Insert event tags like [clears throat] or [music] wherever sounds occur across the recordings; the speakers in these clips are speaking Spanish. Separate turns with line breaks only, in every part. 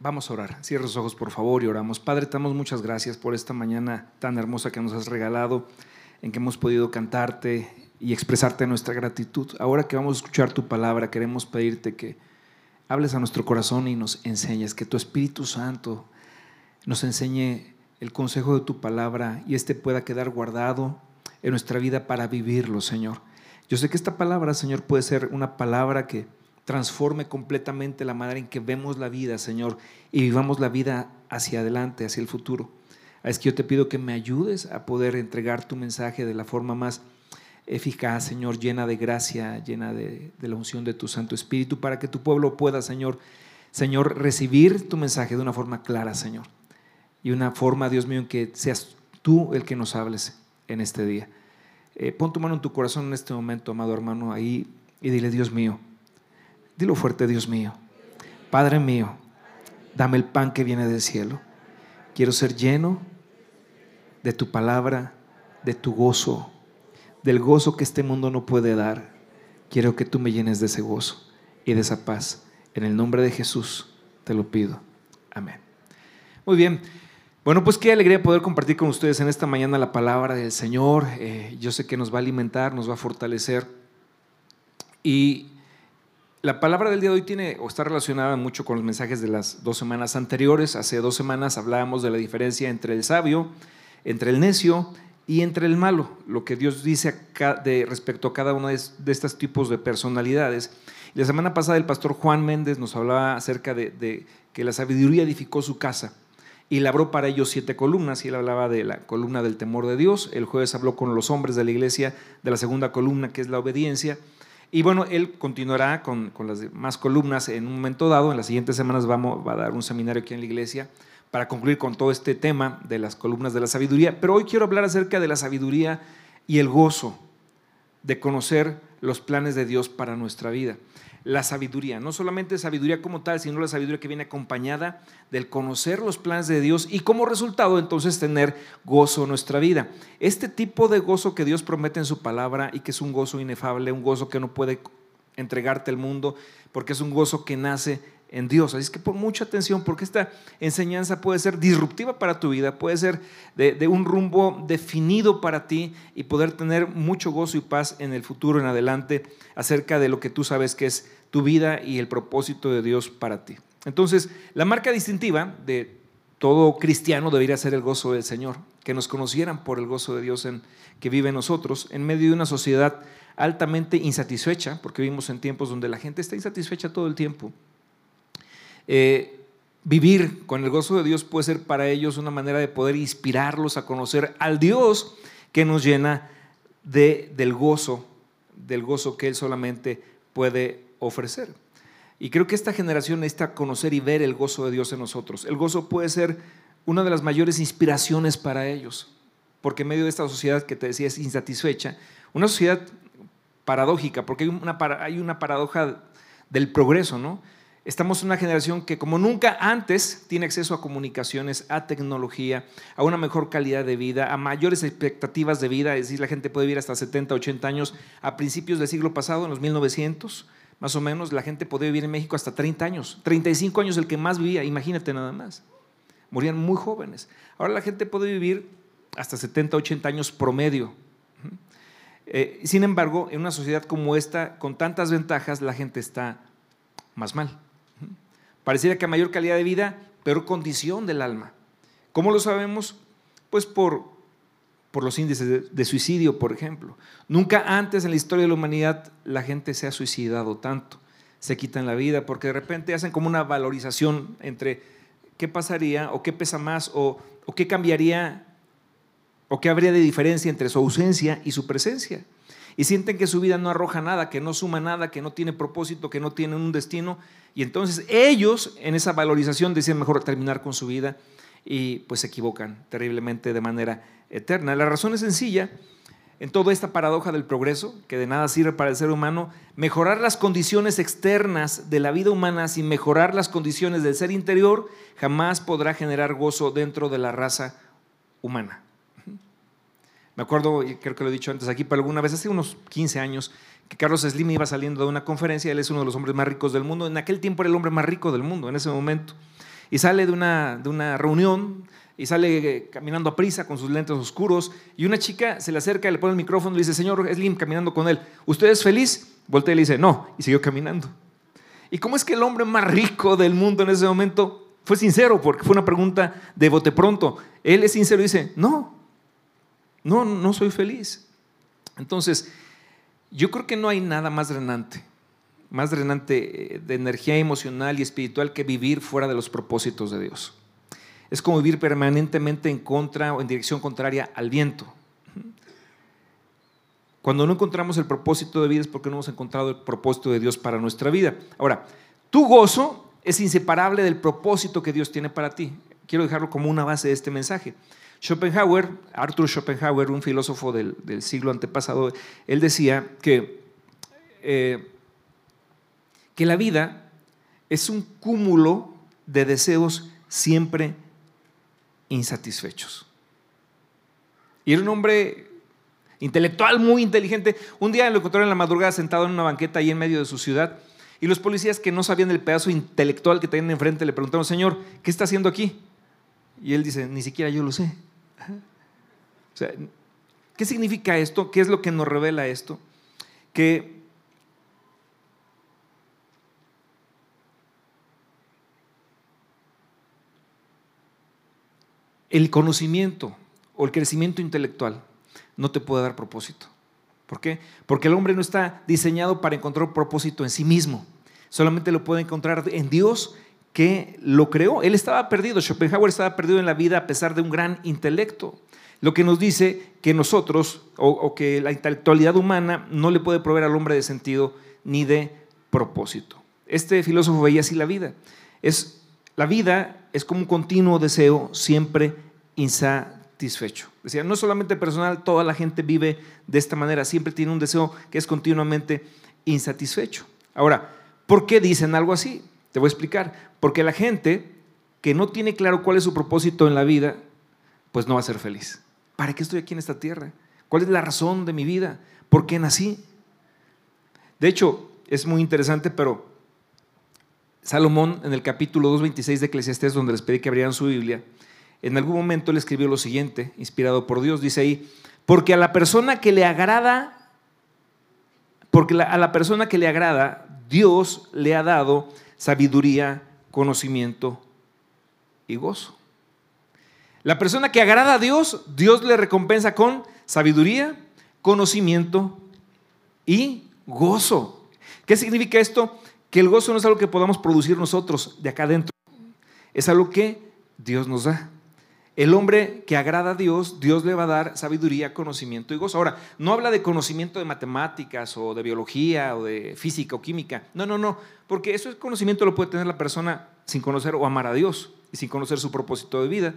Vamos a orar. Cierra los ojos, por favor, y oramos. Padre, te damos muchas gracias por esta mañana tan hermosa que nos has regalado, en que hemos podido cantarte y expresarte nuestra gratitud. Ahora que vamos a escuchar tu palabra, queremos pedirte que hables a nuestro corazón y nos enseñes, que tu Espíritu Santo nos enseñe el consejo de tu palabra y este pueda quedar guardado en nuestra vida para vivirlo, Señor. Yo sé que esta palabra, Señor, puede ser una palabra que transforme completamente la manera en que vemos la vida, Señor, y vivamos la vida hacia adelante, hacia el futuro. Es que yo te pido que me ayudes a poder entregar tu mensaje de la forma más eficaz, Señor, llena de gracia, llena de, la unción de tu Santo Espíritu, para que tu pueblo pueda, Señor, Señor, recibir tu mensaje de una forma clara, Señor. Y una forma, Dios mío, en que seas tú el que nos hables en este día. Eh, pon tu mano en tu corazón en este momento, amado hermano, ahí y dile, Dios mío, Dilo fuerte, Dios mío. Padre mío, dame el pan que viene del cielo. Quiero ser lleno de tu palabra, de tu gozo, del gozo que este mundo no puede dar. Quiero que tú me llenes de ese gozo y de esa paz. En el nombre de Jesús te lo pido. Amén. Muy bien. Bueno, pues qué alegría poder compartir con ustedes en esta mañana la palabra del Señor. Eh, yo sé que nos va a alimentar, nos va a fortalecer. Y la palabra del día de hoy tiene o está relacionada mucho con los mensajes de las dos semanas anteriores. Hace dos semanas hablábamos de la diferencia entre el sabio, entre el necio y entre el malo, lo que Dios dice de, respecto a cada uno de, estos tipos de personalidades. La semana pasada el pastor Juan Méndez nos hablaba acerca de, que la sabiduría edificó su casa y labró para ellos siete columnas, y él hablaba de la columna del temor de Dios. El jueves habló con los hombres de la iglesia de la segunda columna, que es la obediencia. Y bueno, él continuará con, las demás columnas en un momento dado. En las siguientes semanas vamos, va a dar un seminario aquí en la iglesia para concluir con todo este tema de las columnas de la sabiduría. Pero hoy quiero hablar acerca de la sabiduría y el gozo de conocer los planes de Dios para nuestra vida la sabiduría, no solamente sabiduría como tal, sino la sabiduría que viene acompañada del conocer los planes de Dios y como resultado entonces tener gozo en nuestra vida. Este tipo de gozo que Dios promete en su palabra y que es un gozo inefable, un gozo que no puede entregarte el mundo, porque es un gozo que nace en Dios. Así es que pon mucha atención porque esta enseñanza puede ser disruptiva para tu vida, puede ser de, un rumbo definido para ti y poder tener mucho gozo y paz en el futuro en adelante acerca de lo que tú sabes que es tu vida y el propósito de Dios para ti. Entonces, la marca distintiva de todo cristiano debería ser el gozo del Señor, que nos conocieran por el gozo de Dios en, que vive en nosotros en medio de una sociedad altamente insatisfecha, porque vivimos en tiempos donde la gente está insatisfecha todo el tiempo eh, vivir con el gozo de Dios puede ser para ellos una manera de poder inspirarlos a conocer al Dios que nos llena de, del gozo, del gozo que Él solamente puede ofrecer. Y creo que esta generación necesita conocer y ver el gozo de Dios en nosotros. El gozo puede ser una de las mayores inspiraciones para ellos, porque en medio de esta sociedad que te decía es insatisfecha, una sociedad paradójica, porque hay una, hay una paradoja del progreso, ¿no? Estamos en una generación que como nunca antes tiene acceso a comunicaciones, a tecnología, a una mejor calidad de vida, a mayores expectativas de vida, es decir, la gente puede vivir hasta 70, 80 años. A principios del siglo pasado, en los 1900, más o menos, la gente podía vivir en México hasta 30 años. 35 años el que más vivía, imagínate nada más. Morían muy jóvenes. Ahora la gente puede vivir hasta 70, 80 años promedio. Eh, sin embargo, en una sociedad como esta, con tantas ventajas, la gente está más mal. Pareciera que a mayor calidad de vida, peor condición del alma. ¿Cómo lo sabemos? Pues por, por los índices de, suicidio, por ejemplo. Nunca antes en la historia de la humanidad la gente se ha suicidado tanto. Se quitan la vida porque de repente hacen como una valorización entre qué pasaría o qué pesa más o, qué cambiaría o qué habría de diferencia entre su ausencia y su presencia y sienten que su vida no arroja nada, que no suma nada, que no tiene propósito, que no tiene un destino. Y entonces ellos en esa valorización deciden mejor terminar con su vida y pues se equivocan terriblemente de manera eterna. La razón es sencilla. En toda esta paradoja del progreso, que de nada sirve para el ser humano, mejorar las condiciones externas de la vida humana sin mejorar las condiciones del ser interior jamás podrá generar gozo dentro de la raza humana. Me acuerdo, y creo que lo he dicho antes aquí, pero alguna vez, hace unos 15 años, que Carlos Slim iba saliendo de una conferencia, él es uno de los hombres más ricos del mundo, en aquel tiempo era el hombre más rico del mundo, en ese momento. Y sale de una, de una reunión y sale eh, caminando a prisa con sus lentes oscuros y una chica se le acerca, le pone el micrófono y le dice, señor Slim, caminando con él, ¿usted es feliz? Voltea y le dice, no, y siguió caminando. ¿Y cómo es que el hombre más rico del mundo en ese momento fue sincero? Porque fue una pregunta de bote pronto. Él es sincero y dice, no, no, no soy feliz. Entonces, yo creo que no hay nada más drenante, más drenante eh, de energía emocional y espiritual que vivir fuera de los propósitos de Dios. Es como vivir permanentemente en contra o en dirección contraria al viento. Cuando no encontramos el propósito de vida es porque no hemos encontrado el propósito de Dios para nuestra vida. Ahora, tu gozo es inseparable del propósito que Dios tiene para ti. Quiero dejarlo como una base de este mensaje. Schopenhauer, Arthur Schopenhauer, un filósofo del, siglo antepasado, él decía que, eh, que la vida es un cúmulo de deseos siempre insatisfechos. Y era un hombre intelectual, muy inteligente. Un día lo encontraron en la madrugada sentado en una banqueta ahí en medio de su ciudad. Y los policías que no sabían el pedazo intelectual que tenían enfrente le preguntaron, Señor, ¿qué está haciendo aquí? Y él dice, ni siquiera yo lo sé. ¿qué significa esto? ¿Qué es lo que nos revela esto? Que el conocimiento o el crecimiento intelectual no te puede dar propósito. ¿Por qué? Porque el hombre no está diseñado para encontrar propósito en sí mismo. Solamente lo puede encontrar en Dios que lo creó. Él estaba perdido, Schopenhauer estaba perdido en la vida a pesar de un gran intelecto. Lo que nos dice que nosotros, o, que la intelectualidad humana no le puede proveer al hombre de sentido ni de propósito. Este filósofo veía así la vida. Es, la vida es como un continuo deseo siempre insatisfecho. Decía, no solamente personal, toda la gente vive de esta manera, siempre tiene un deseo que es continuamente insatisfecho. Ahora, ¿por qué dicen algo así? Te voy a explicar. Porque la gente que no tiene claro cuál es su propósito en la vida, pues no va a ser feliz. ¿Para qué estoy aquí en esta tierra? ¿Cuál es la razón de mi vida? ¿Por qué nací? De hecho, es muy interesante, pero Salomón en el capítulo 2.26 de Eclesiastés, donde les pedí que abrieran su Biblia, en algún momento le escribió lo siguiente, inspirado por Dios, dice ahí, porque a la persona que le agrada, porque a la persona que le agrada, Dios le ha dado sabiduría, conocimiento y gozo. La persona que agrada a Dios, Dios le recompensa con sabiduría, conocimiento y gozo. ¿Qué significa esto? Que el gozo no es algo que podamos producir nosotros de acá adentro, es algo que Dios nos da. El hombre que agrada a Dios, Dios le va a dar sabiduría, conocimiento y gozo. Ahora, no habla de conocimiento de matemáticas o de biología o de física o química. No, no, no, porque eso es conocimiento lo puede tener la persona sin conocer o amar a Dios y sin conocer su propósito de vida.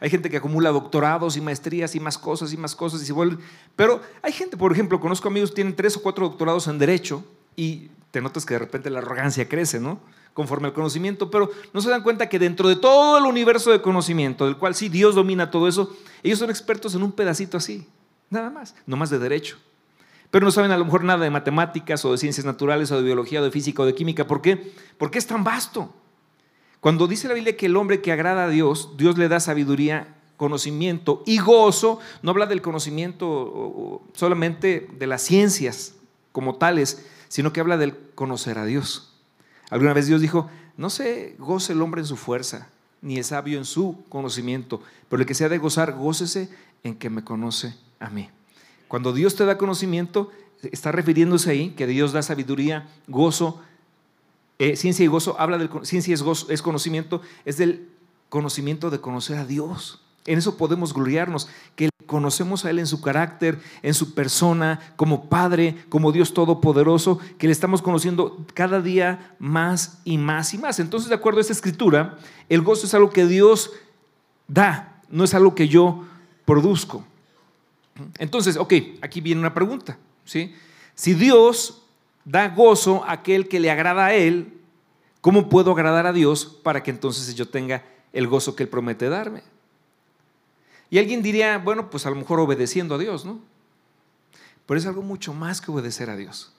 Hay gente que acumula doctorados y maestrías y más cosas y más cosas y se vuelve. Pero hay gente, por ejemplo, conozco amigos que tienen tres o cuatro doctorados en derecho y te notas que de repente la arrogancia crece, ¿no? conforme al conocimiento, pero no se dan cuenta que dentro de todo el universo de conocimiento, del cual sí Dios domina todo eso, ellos son expertos en un pedacito así, nada más, no más de derecho. Pero no saben a lo mejor nada de matemáticas o de ciencias naturales o de biología o de física o de química. ¿Por qué? Porque es tan vasto. Cuando dice la Biblia que el hombre que agrada a Dios, Dios le da sabiduría, conocimiento y gozo, no habla del conocimiento solamente de las ciencias como tales, sino que habla del conocer a Dios. Alguna vez Dios dijo, no se goce el hombre en su fuerza, ni es sabio en su conocimiento, pero el que sea de gozar, gócese en que me conoce a mí. Cuando Dios te da conocimiento, está refiriéndose ahí que Dios da sabiduría, gozo, eh, ciencia y gozo, habla del ciencia es, es conocimiento, es del conocimiento de conocer a Dios. En eso podemos gloriarnos, que conocemos a Él en su carácter, en su persona, como Padre, como Dios Todopoderoso, que le estamos conociendo cada día más y más y más. Entonces, de acuerdo a esta escritura, el gozo es algo que Dios da, no es algo que yo produzco. Entonces, ok, aquí viene una pregunta. ¿sí? Si Dios da gozo a aquel que le agrada a Él, ¿cómo puedo agradar a Dios para que entonces yo tenga el gozo que Él promete darme? Y alguien diría, bueno, pues a lo mejor obedeciendo a Dios, ¿no? Pero es algo mucho más que obedecer a Dios.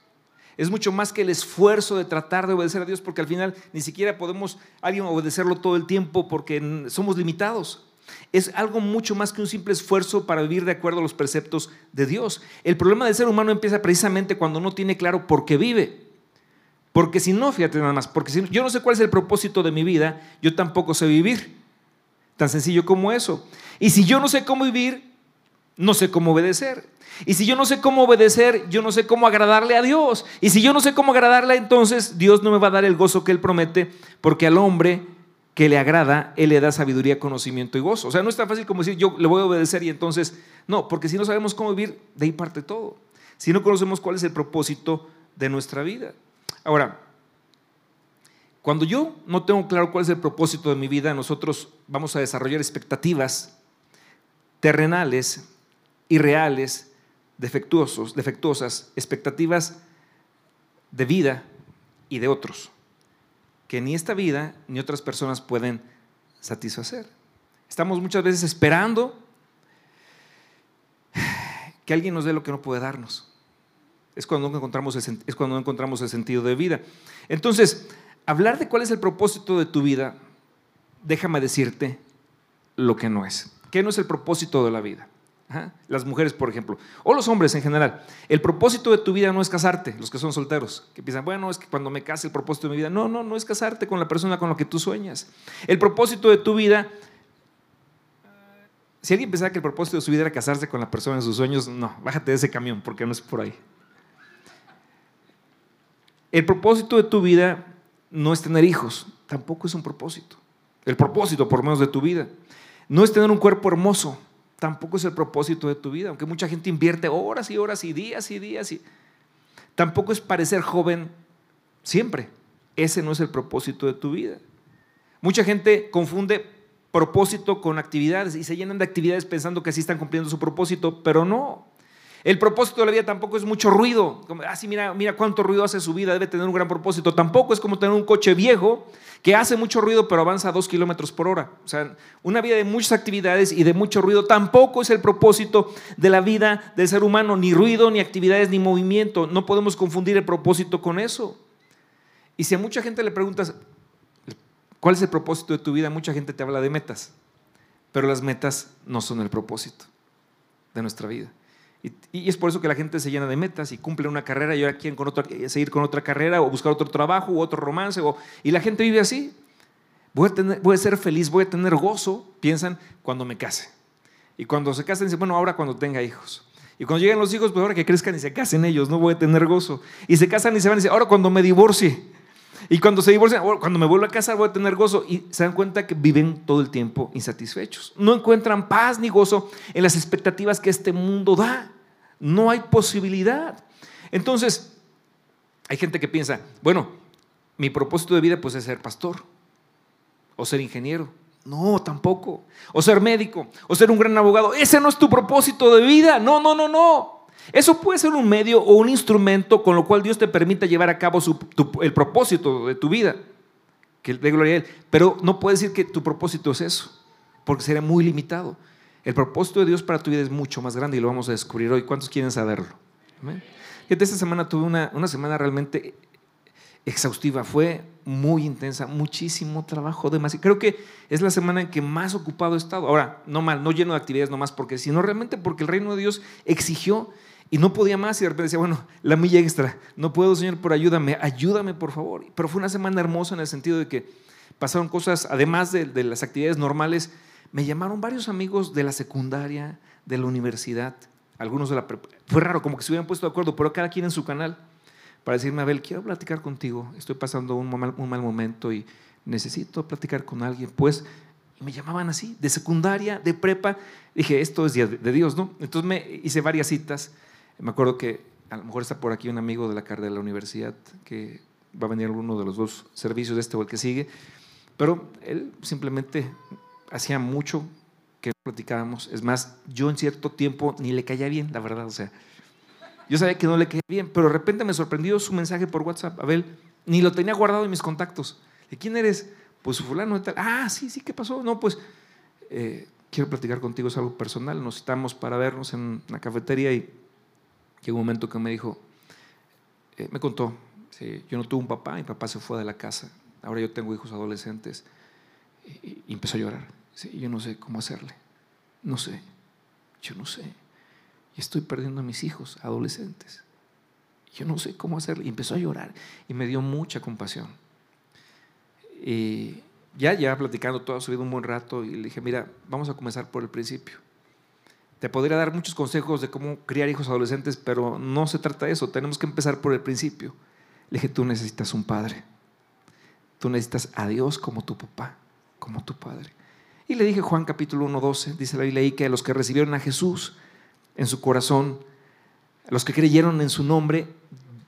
Es mucho más que el esfuerzo de tratar de obedecer a Dios, porque al final ni siquiera podemos alguien obedecerlo todo el tiempo porque somos limitados. Es algo mucho más que un simple esfuerzo para vivir de acuerdo a los preceptos de Dios. El problema del ser humano empieza precisamente cuando no tiene claro por qué vive. Porque si no, fíjate nada más, porque si yo no sé cuál es el propósito de mi vida, yo tampoco sé vivir. Tan sencillo como eso. Y si yo no sé cómo vivir, no sé cómo obedecer. Y si yo no sé cómo obedecer, yo no sé cómo agradarle a Dios. Y si yo no sé cómo agradarle, entonces Dios no me va a dar el gozo que Él promete, porque al hombre que le agrada, Él le da sabiduría, conocimiento y gozo. O sea, no es tan fácil como decir, yo le voy a obedecer y entonces, no, porque si no sabemos cómo vivir, de ahí parte todo. Si no conocemos cuál es el propósito de nuestra vida. Ahora, cuando yo no tengo claro cuál es el propósito de mi vida, nosotros vamos a desarrollar expectativas terrenales, irreales, defectuosos, defectuosas, expectativas de vida y de otros, que ni esta vida ni otras personas pueden satisfacer. Estamos muchas veces esperando que alguien nos dé lo que no puede darnos. Es cuando no encontramos es cuando no encontramos el sentido de vida. Entonces, hablar de cuál es el propósito de tu vida, déjame decirte lo que no es. ¿Qué no es el propósito de la vida? Las mujeres, por ejemplo, o los hombres en general. El propósito de tu vida no es casarte, los que son solteros, que piensan, bueno, es que cuando me case el propósito de mi vida. No, no, no es casarte con la persona con la que tú sueñas. El propósito de tu vida, si alguien pensaba que el propósito de su vida era casarse con la persona de sus sueños, no, bájate de ese camión porque no es por ahí. El propósito de tu vida no es tener hijos, tampoco es un propósito. El propósito, por menos de tu vida, no es tener un cuerpo hermoso, tampoco es el propósito de tu vida, aunque mucha gente invierte horas y horas y días y días. Y... Tampoco es parecer joven siempre. Ese no es el propósito de tu vida. Mucha gente confunde propósito con actividades y se llenan de actividades pensando que así están cumpliendo su propósito, pero no. El propósito de la vida tampoco es mucho ruido. Como, ah, mira, mira cuánto ruido hace su vida, debe tener un gran propósito. Tampoco es como tener un coche viejo que hace mucho ruido pero avanza a dos kilómetros por hora. O sea, una vida de muchas actividades y de mucho ruido tampoco es el propósito de la vida del ser humano. Ni ruido, ni actividades, ni movimiento. No podemos confundir el propósito con eso. Y si a mucha gente le preguntas, ¿cuál es el propósito de tu vida? Mucha gente te habla de metas. Pero las metas no son el propósito de nuestra vida. Y, es por eso que la gente se llena de metas y cumple una carrera y ahora quieren con eh, seguir con otra carrera o buscar otro trabajo u otro romance. y la gente vive así. Voy a, tener, voy a ser feliz, voy a tener gozo, piensan, cuando me case. Y cuando se casen, dicen, bueno, ahora cuando tenga hijos. Y cuando lleguen los hijos, pues ahora que crezcan y se casen ellos, no voy a tener gozo. Y se casan y se van y dicen, ahora cuando me divorcie. Y cuando se divorcian, cuando me vuelva a casar voy a tener gozo. Y se dan cuenta que viven todo el tiempo insatisfechos. No encuentran paz ni gozo en las expectativas que este mundo da. No hay posibilidad. Entonces, hay gente que piensa, bueno, mi propósito de vida pues es ser pastor o ser ingeniero. No, tampoco. O ser médico, o ser un gran abogado. Ese no es tu propósito de vida. No, no, no, no. Eso puede ser un medio o un instrumento con lo cual Dios te permita llevar a cabo el propósito de tu vida, que de gloria a Él. Pero no puede decir que tu propósito es eso, porque sería muy limitado. El propósito de Dios para tu vida es mucho más grande y lo vamos a descubrir hoy. ¿Cuántos quieren saberlo? Esta semana tuve una, una semana realmente exhaustiva, fue muy intensa, muchísimo trabajo, demasiado. Creo que es la semana en que más ocupado he estado. Ahora, no mal, no lleno de actividades nomás porque, sino realmente porque el reino de Dios exigió y no podía más y de repente decía, bueno, la milla extra, no puedo, Señor, por ayúdame, ayúdame, por favor. Pero fue una semana hermosa en el sentido de que pasaron cosas, además de, de las actividades normales, me llamaron varios amigos de la secundaria, de la universidad, algunos de la Fue raro, como que se hubieran puesto de acuerdo, pero cada quien en su canal, para decirme, Abel, quiero platicar contigo, estoy pasando un mal, un mal momento y necesito platicar con alguien. Pues me llamaban así, de secundaria, de prepa. Dije, esto es de Dios, ¿no? Entonces me hice varias citas. Me acuerdo que a lo mejor está por aquí un amigo de la carrera de la universidad que va a venir alguno de los dos servicios, de este o el que sigue. Pero él simplemente hacía mucho que platicábamos. Es más, yo en cierto tiempo ni le caía bien, la verdad. O sea, yo sabía que no le caía bien, pero de repente me sorprendió su mensaje por WhatsApp. Abel, ni lo tenía guardado en mis contactos. ¿De quién eres? Pues fulano tal. Ah, sí, sí, ¿qué pasó? No, pues eh, quiero platicar contigo, es algo personal. Nos citamos para vernos en una cafetería y llegó un momento que me dijo, eh, me contó, yo no tuve un papá, mi papá se fue de la casa, ahora yo tengo hijos adolescentes y, empezó a llorar. yo no sé cómo hacerle, no sé, yo no sé. Y estoy perdiendo a mis hijos adolescentes. Yo no sé cómo hacerle. Y empezó a llorar y me dio mucha compasión. Y ya, ya platicando todo, ha subido un buen rato y le dije, mira, vamos a comenzar por el principio. Te podría dar muchos consejos de cómo criar hijos adolescentes, pero no se trata de eso. Tenemos que empezar por el principio. Le dije, tú necesitas un padre. Tú necesitas a Dios como tu papá, como tu padre. Y le dije Juan capítulo 1, 12, dice la Biblia ahí que a los que recibieron a Jesús en su corazón, a los que creyeron en su nombre,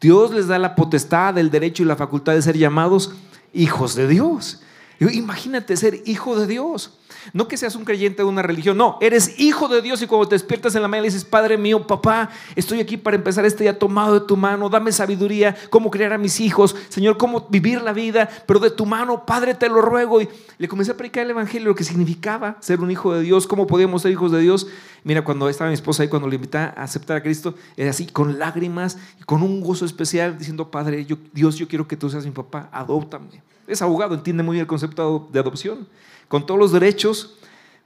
Dios les da la potestad, el derecho y la facultad de ser llamados hijos de Dios. Imagínate ser hijo de Dios. No que seas un creyente de una religión, no, eres hijo de Dios y cuando te despiertas en la mañana dices, Padre mío, papá, estoy aquí para empezar este día tomado de tu mano, dame sabiduría, cómo criar a mis hijos, Señor, cómo vivir la vida, pero de tu mano, Padre, te lo ruego. Y le comencé a predicar el Evangelio, lo que significaba ser un hijo de Dios, cómo podíamos ser hijos de Dios. Mira, cuando estaba mi esposa ahí, cuando le invité a aceptar a Cristo, era así, con lágrimas y con un gozo especial, diciendo, Padre, yo, Dios, yo quiero que tú seas mi papá, adóptame. Es abogado, entiende muy bien el concepto de adopción con todos los derechos,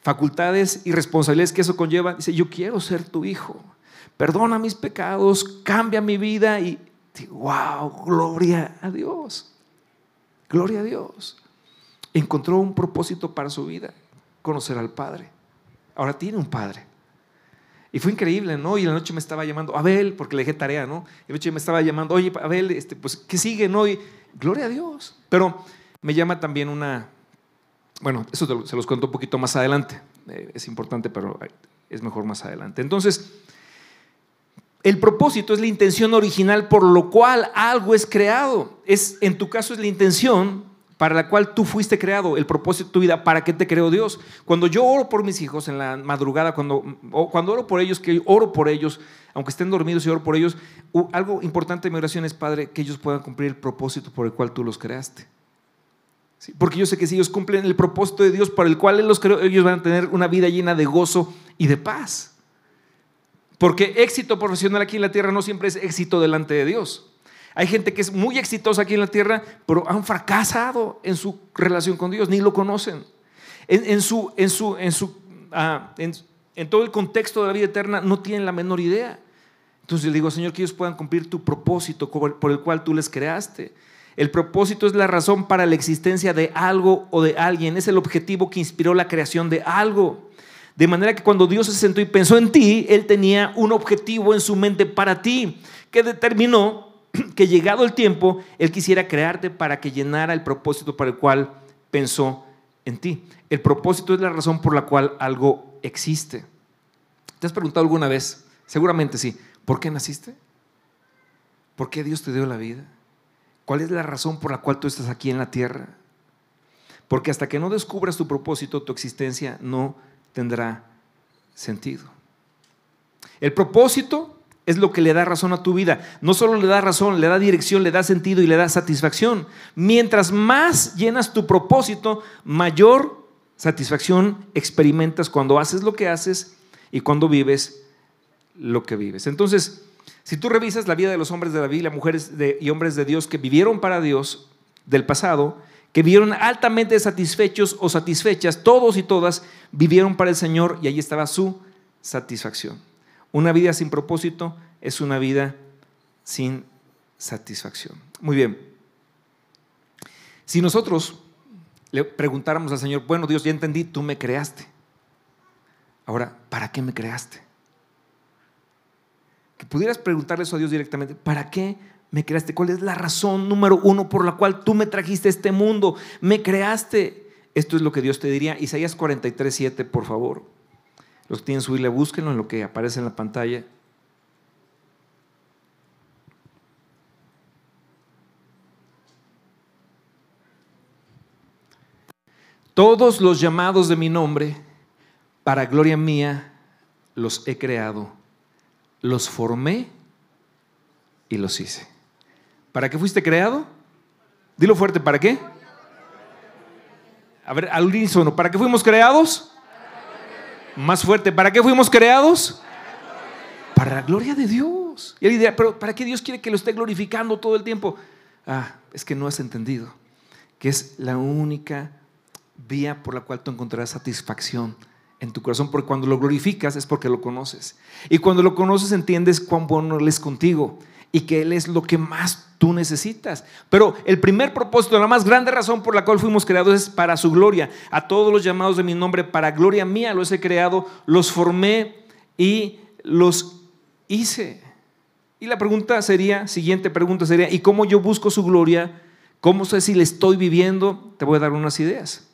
facultades y responsabilidades que eso conlleva, dice, yo quiero ser tu hijo, perdona mis pecados, cambia mi vida y, wow, gloria a Dios, gloria a Dios. Encontró un propósito para su vida, conocer al Padre. Ahora tiene un Padre. Y fue increíble, ¿no? Y la noche me estaba llamando, Abel, porque le dejé tarea, ¿no? Y la noche me estaba llamando, oye, Abel, este, pues, ¿qué sigue, no? Y gloria a Dios. Pero me llama también una, bueno, eso se los cuento un poquito más adelante. Eh, es importante, pero es mejor más adelante. Entonces, el propósito es la intención original por lo cual algo es creado. Es, en tu caso es la intención para la cual tú fuiste creado, el propósito de tu vida, para qué te creó Dios. Cuando yo oro por mis hijos en la madrugada, cuando, cuando oro por ellos, que oro por ellos, aunque estén dormidos y por ellos, algo importante de mi oración es, Padre, que ellos puedan cumplir el propósito por el cual tú los creaste porque yo sé que si ellos cumplen el propósito de Dios para el cual Él los creó, ellos van a tener una vida llena de gozo y de paz. Porque éxito profesional aquí en la tierra no siempre es éxito delante de Dios. Hay gente que es muy exitosa aquí en la tierra, pero han fracasado en su relación con Dios, ni lo conocen. En, ah, en, todo el contexto de la vida eterna no tienen la menor idea. Entonces le digo, Señor, que ellos puedan cumplir tu propósito por el cual tú les creaste. El propósito es la razón para la existencia de algo o de alguien. Es el objetivo que inspiró la creación de algo. De manera que cuando Dios se sentó y pensó en ti, Él tenía un objetivo en su mente para ti, que determinó [clears throat] que llegado el tiempo, Él quisiera crearte para que llenara el propósito para el cual pensó en ti. El propósito es la razón por la cual algo existe. ¿Te has preguntado alguna vez? Seguramente sí. ¿Por qué naciste? ¿Por qué Dios te dio la vida? ¿Cuál es la razón por la cual tú estás aquí en la tierra? Porque hasta que no descubras tu propósito, tu existencia no tendrá sentido. El propósito es lo que le da razón a tu vida. No solo le da razón, le da dirección, le da sentido y le da satisfacción. Mientras más llenas tu propósito, mayor satisfacción experimentas cuando haces lo que haces y cuando vives lo que vives. Entonces, si tú revisas la vida de los hombres de la Biblia, mujeres y hombres de Dios que vivieron para Dios del pasado, que vivieron altamente satisfechos o satisfechas, todos y todas vivieron para el Señor y ahí estaba su satisfacción. Una vida sin propósito es una vida sin satisfacción. Muy bien. Si nosotros le preguntáramos al Señor, bueno Dios, ya entendí, tú me creaste. Ahora, ¿para qué me creaste? Pudieras preguntarle eso a Dios directamente, ¿para qué me creaste? ¿Cuál es la razón número uno por la cual tú me trajiste a este mundo? Me creaste. Esto es lo que Dios te diría. Isaías 43, 7, por favor. Los que tienen su búsquenlo en lo que aparece en la pantalla. Todos los llamados de mi nombre, para gloria mía, los he creado los formé y los hice. ¿Para qué fuiste creado? Dilo fuerte, ¿para qué? A ver, al unísono, ¿para qué fuimos creados? Más fuerte, ¿para qué fuimos creados? Para la gloria de Dios. Y él diría, pero ¿para qué Dios quiere que lo esté glorificando todo el tiempo? Ah, es que no has entendido que es la única vía por la cual tú encontrarás satisfacción en tu corazón, porque cuando lo glorificas es porque lo conoces. Y cuando lo conoces entiendes cuán bueno Él es contigo y que Él es lo que más tú necesitas. Pero el primer propósito, la más grande razón por la cual fuimos creados es para su gloria. A todos los llamados de mi nombre, para gloria mía los he creado, los formé y los hice. Y la pregunta sería, siguiente pregunta sería, ¿y cómo yo busco su gloria? ¿Cómo sé si le estoy viviendo? Te voy a dar unas ideas.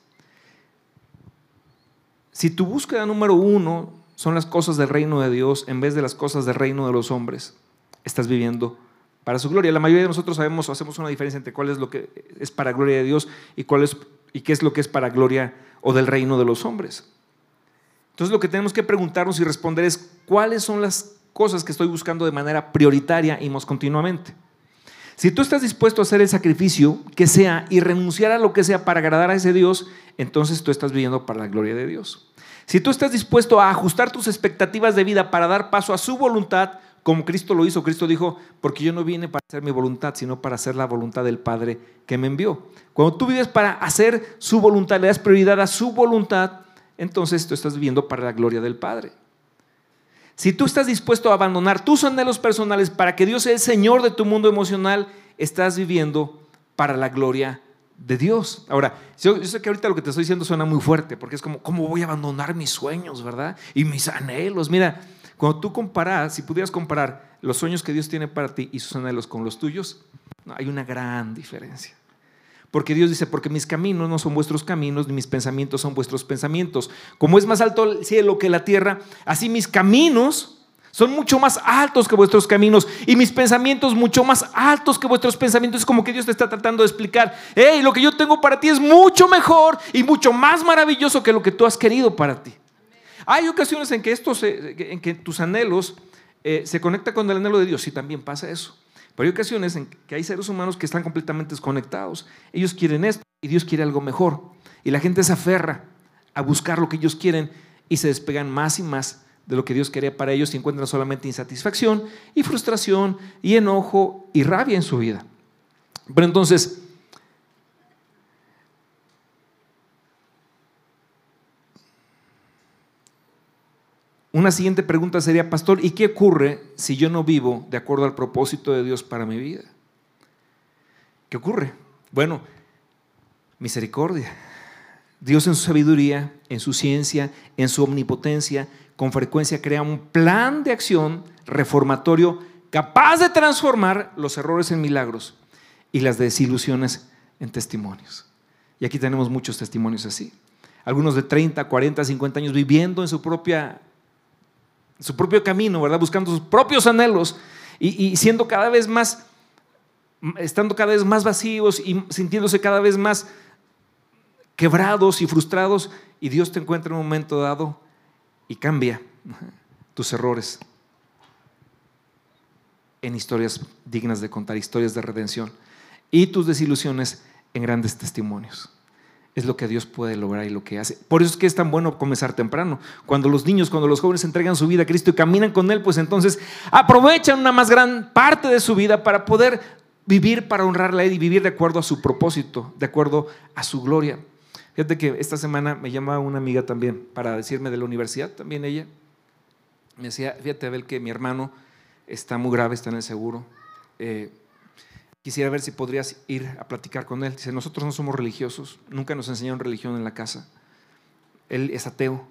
Si tu búsqueda número uno son las cosas del reino de Dios en vez de las cosas del reino de los hombres, estás viviendo para su gloria. La mayoría de nosotros sabemos, hacemos una diferencia entre cuál es lo que es para gloria de Dios y, cuál y qué es lo que es para gloria o del reino de los hombres. Entonces lo que tenemos que preguntarnos y responder es cuáles son las cosas que estoy buscando de manera prioritaria y más continuamente. Si tú estás dispuesto a hacer el sacrificio que sea y renunciar a lo que sea para agradar a ese Dios, entonces tú estás viviendo para la gloria de Dios. Si tú estás dispuesto a ajustar tus expectativas de vida para dar paso a su voluntad, como Cristo lo hizo, Cristo dijo, porque yo no vine para hacer mi voluntad, sino para hacer la voluntad del Padre que me envió. Cuando tú vives para hacer su voluntad, le das prioridad a su voluntad, entonces tú estás viviendo para la gloria del Padre. Si tú estás dispuesto a abandonar tus anhelos personales para que Dios sea el Señor de tu mundo emocional, estás viviendo para la gloria de Dios. Ahora, yo, sé que ahorita lo que te estoy diciendo suena muy fuerte, porque es como, ¿cómo voy a abandonar mis sueños, verdad? Y mis anhelos. Mira, cuando tú comparas, si pudieras comparar los sueños que Dios tiene para ti y sus anhelos con los tuyos, hay una gran diferencia. Porque Dios dice, porque mis caminos no son vuestros caminos, ni mis pensamientos son vuestros pensamientos. Como es más alto el cielo que la tierra, así mis caminos son mucho más altos que vuestros caminos y mis pensamientos mucho más altos que vuestros pensamientos. Es como que Dios te está tratando de explicar, hey, lo que yo tengo para ti es mucho mejor y mucho más maravilloso que lo que tú has querido para ti. Hay ocasiones en que, estos, en que tus anhelos eh, se conectan con el anhelo de Dios y también pasa eso. Pero hay ocasiones en que hay seres humanos que están completamente desconectados. Ellos quieren esto y Dios quiere algo mejor. Y la gente se aferra a buscar lo que ellos quieren y se despegan más y más de lo que Dios quería para ellos y encuentran solamente insatisfacción y frustración y enojo y rabia en su vida. Pero entonces, una siguiente pregunta sería, pastor, ¿y qué ocurre si yo no vivo de acuerdo al propósito de Dios para mi vida? ¿Qué ocurre? Bueno, misericordia. Dios en su sabiduría, en su ciencia, en su omnipotencia, con frecuencia crea un plan de acción reformatorio capaz de transformar los errores en milagros y las desilusiones en testimonios. Y aquí tenemos muchos testimonios así. Algunos de 30, 40, 50 años viviendo en su, propia, su propio camino, ¿verdad? Buscando sus propios anhelos y, y siendo cada vez más, estando cada vez más vacíos y sintiéndose cada vez más quebrados y frustrados. Y Dios te encuentra en un momento dado y cambia tus errores en historias dignas de contar, historias de redención y tus desilusiones en grandes testimonios. Es lo que Dios puede lograr y lo que hace. Por eso es que es tan bueno comenzar temprano. Cuando los niños, cuando los jóvenes entregan su vida a Cristo y caminan con Él, pues entonces aprovechan una más gran parte de su vida para poder vivir para honrarle a Él y vivir de acuerdo a su propósito, de acuerdo a su gloria. Fíjate que esta semana me llama una amiga también para decirme de la universidad, también ella. Me decía, fíjate, Abel, que mi hermano está muy grave, está en el seguro. Eh, quisiera ver si podrías ir a platicar con él. Dice, nosotros no somos religiosos, nunca nos enseñaron religión en la casa. Él es ateo,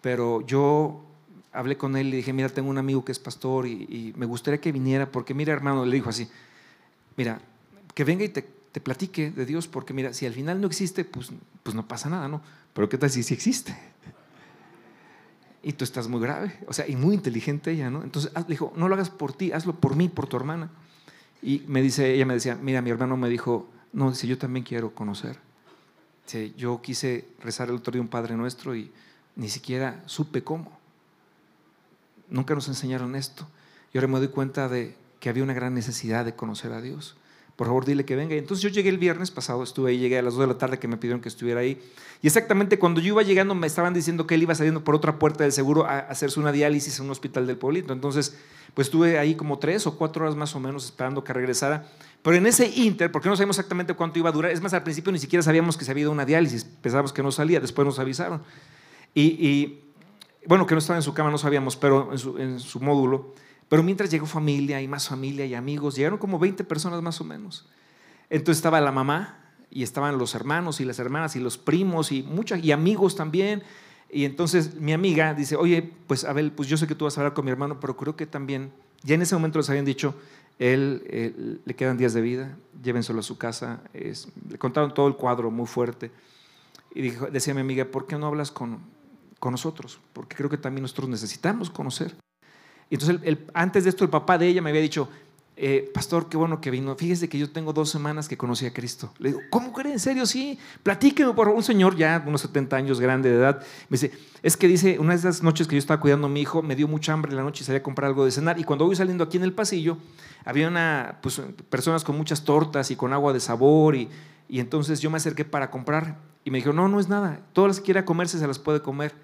pero yo hablé con él y dije, mira, tengo un amigo que es pastor y, y me gustaría que viniera, porque mira, hermano, le dijo así, mira, que venga y te te platique de Dios, porque mira, si al final no existe, pues, pues no pasa nada, ¿no? Pero ¿qué tal si sí existe? Y tú estás muy grave, o sea, y muy inteligente ella, ¿no? Entonces le dijo, no lo hagas por ti, hazlo por mí, por tu hermana. Y me dice, ella me decía, mira, mi hermano me dijo, no, dice, yo también quiero conocer. Yo quise rezar el otro día un Padre Nuestro y ni siquiera supe cómo. Nunca nos enseñaron esto. Y ahora me doy cuenta de que había una gran necesidad de conocer a Dios. Por favor dile que venga. Entonces yo llegué el viernes pasado, estuve ahí, llegué a las 2 de la tarde que me pidieron que estuviera ahí. Y exactamente cuando yo iba llegando me estaban diciendo que él iba saliendo por otra puerta del seguro a hacerse una diálisis en un hospital del pueblito. Entonces, pues estuve ahí como tres o cuatro horas más o menos esperando que regresara. Pero en ese inter, porque no sabíamos exactamente cuánto iba a durar, es más, al principio ni siquiera sabíamos que se había ido una diálisis, pensábamos que no salía, después nos avisaron. Y, bueno, que no estaba en su cama, no sabíamos, pero en su módulo. Pero mientras llegó familia y más familia y amigos, llegaron como 20 personas más o menos. Entonces estaba la mamá y estaban los hermanos y las hermanas y los primos y muchos y amigos también. Y entonces mi amiga dice, oye, pues Abel, pues yo sé que tú vas a hablar con mi hermano, pero creo que también, ya en ese momento les habían dicho, él, le quedan días de vida, llévenselo a su casa. le contaron todo el cuadro muy fuerte. Y dijo, decía mi amiga, ¿por qué no hablas con, con nosotros? Porque creo que también nosotros necesitamos conocer. Y entonces, antes de esto, el papá de ella me había dicho, eh, pastor, qué bueno que vino. Fíjese que yo tengo dos semanas que conocí a Cristo. Le digo, ¿cómo cree? ¿En serio? Sí. Platíqueme por un señor ya, unos 70 años, grande de edad. Me dice, es que dice, una de esas noches que yo estaba cuidando a mi hijo, me dio mucha hambre en la noche y salí a comprar algo de cenar. Y cuando voy saliendo aquí en el pasillo, había una, pues, personas con muchas tortas y con agua de sabor. Y, y entonces yo me acerqué para comprar. Y me dijo, no, no es nada. Todas las que quiera comerse se las puede comer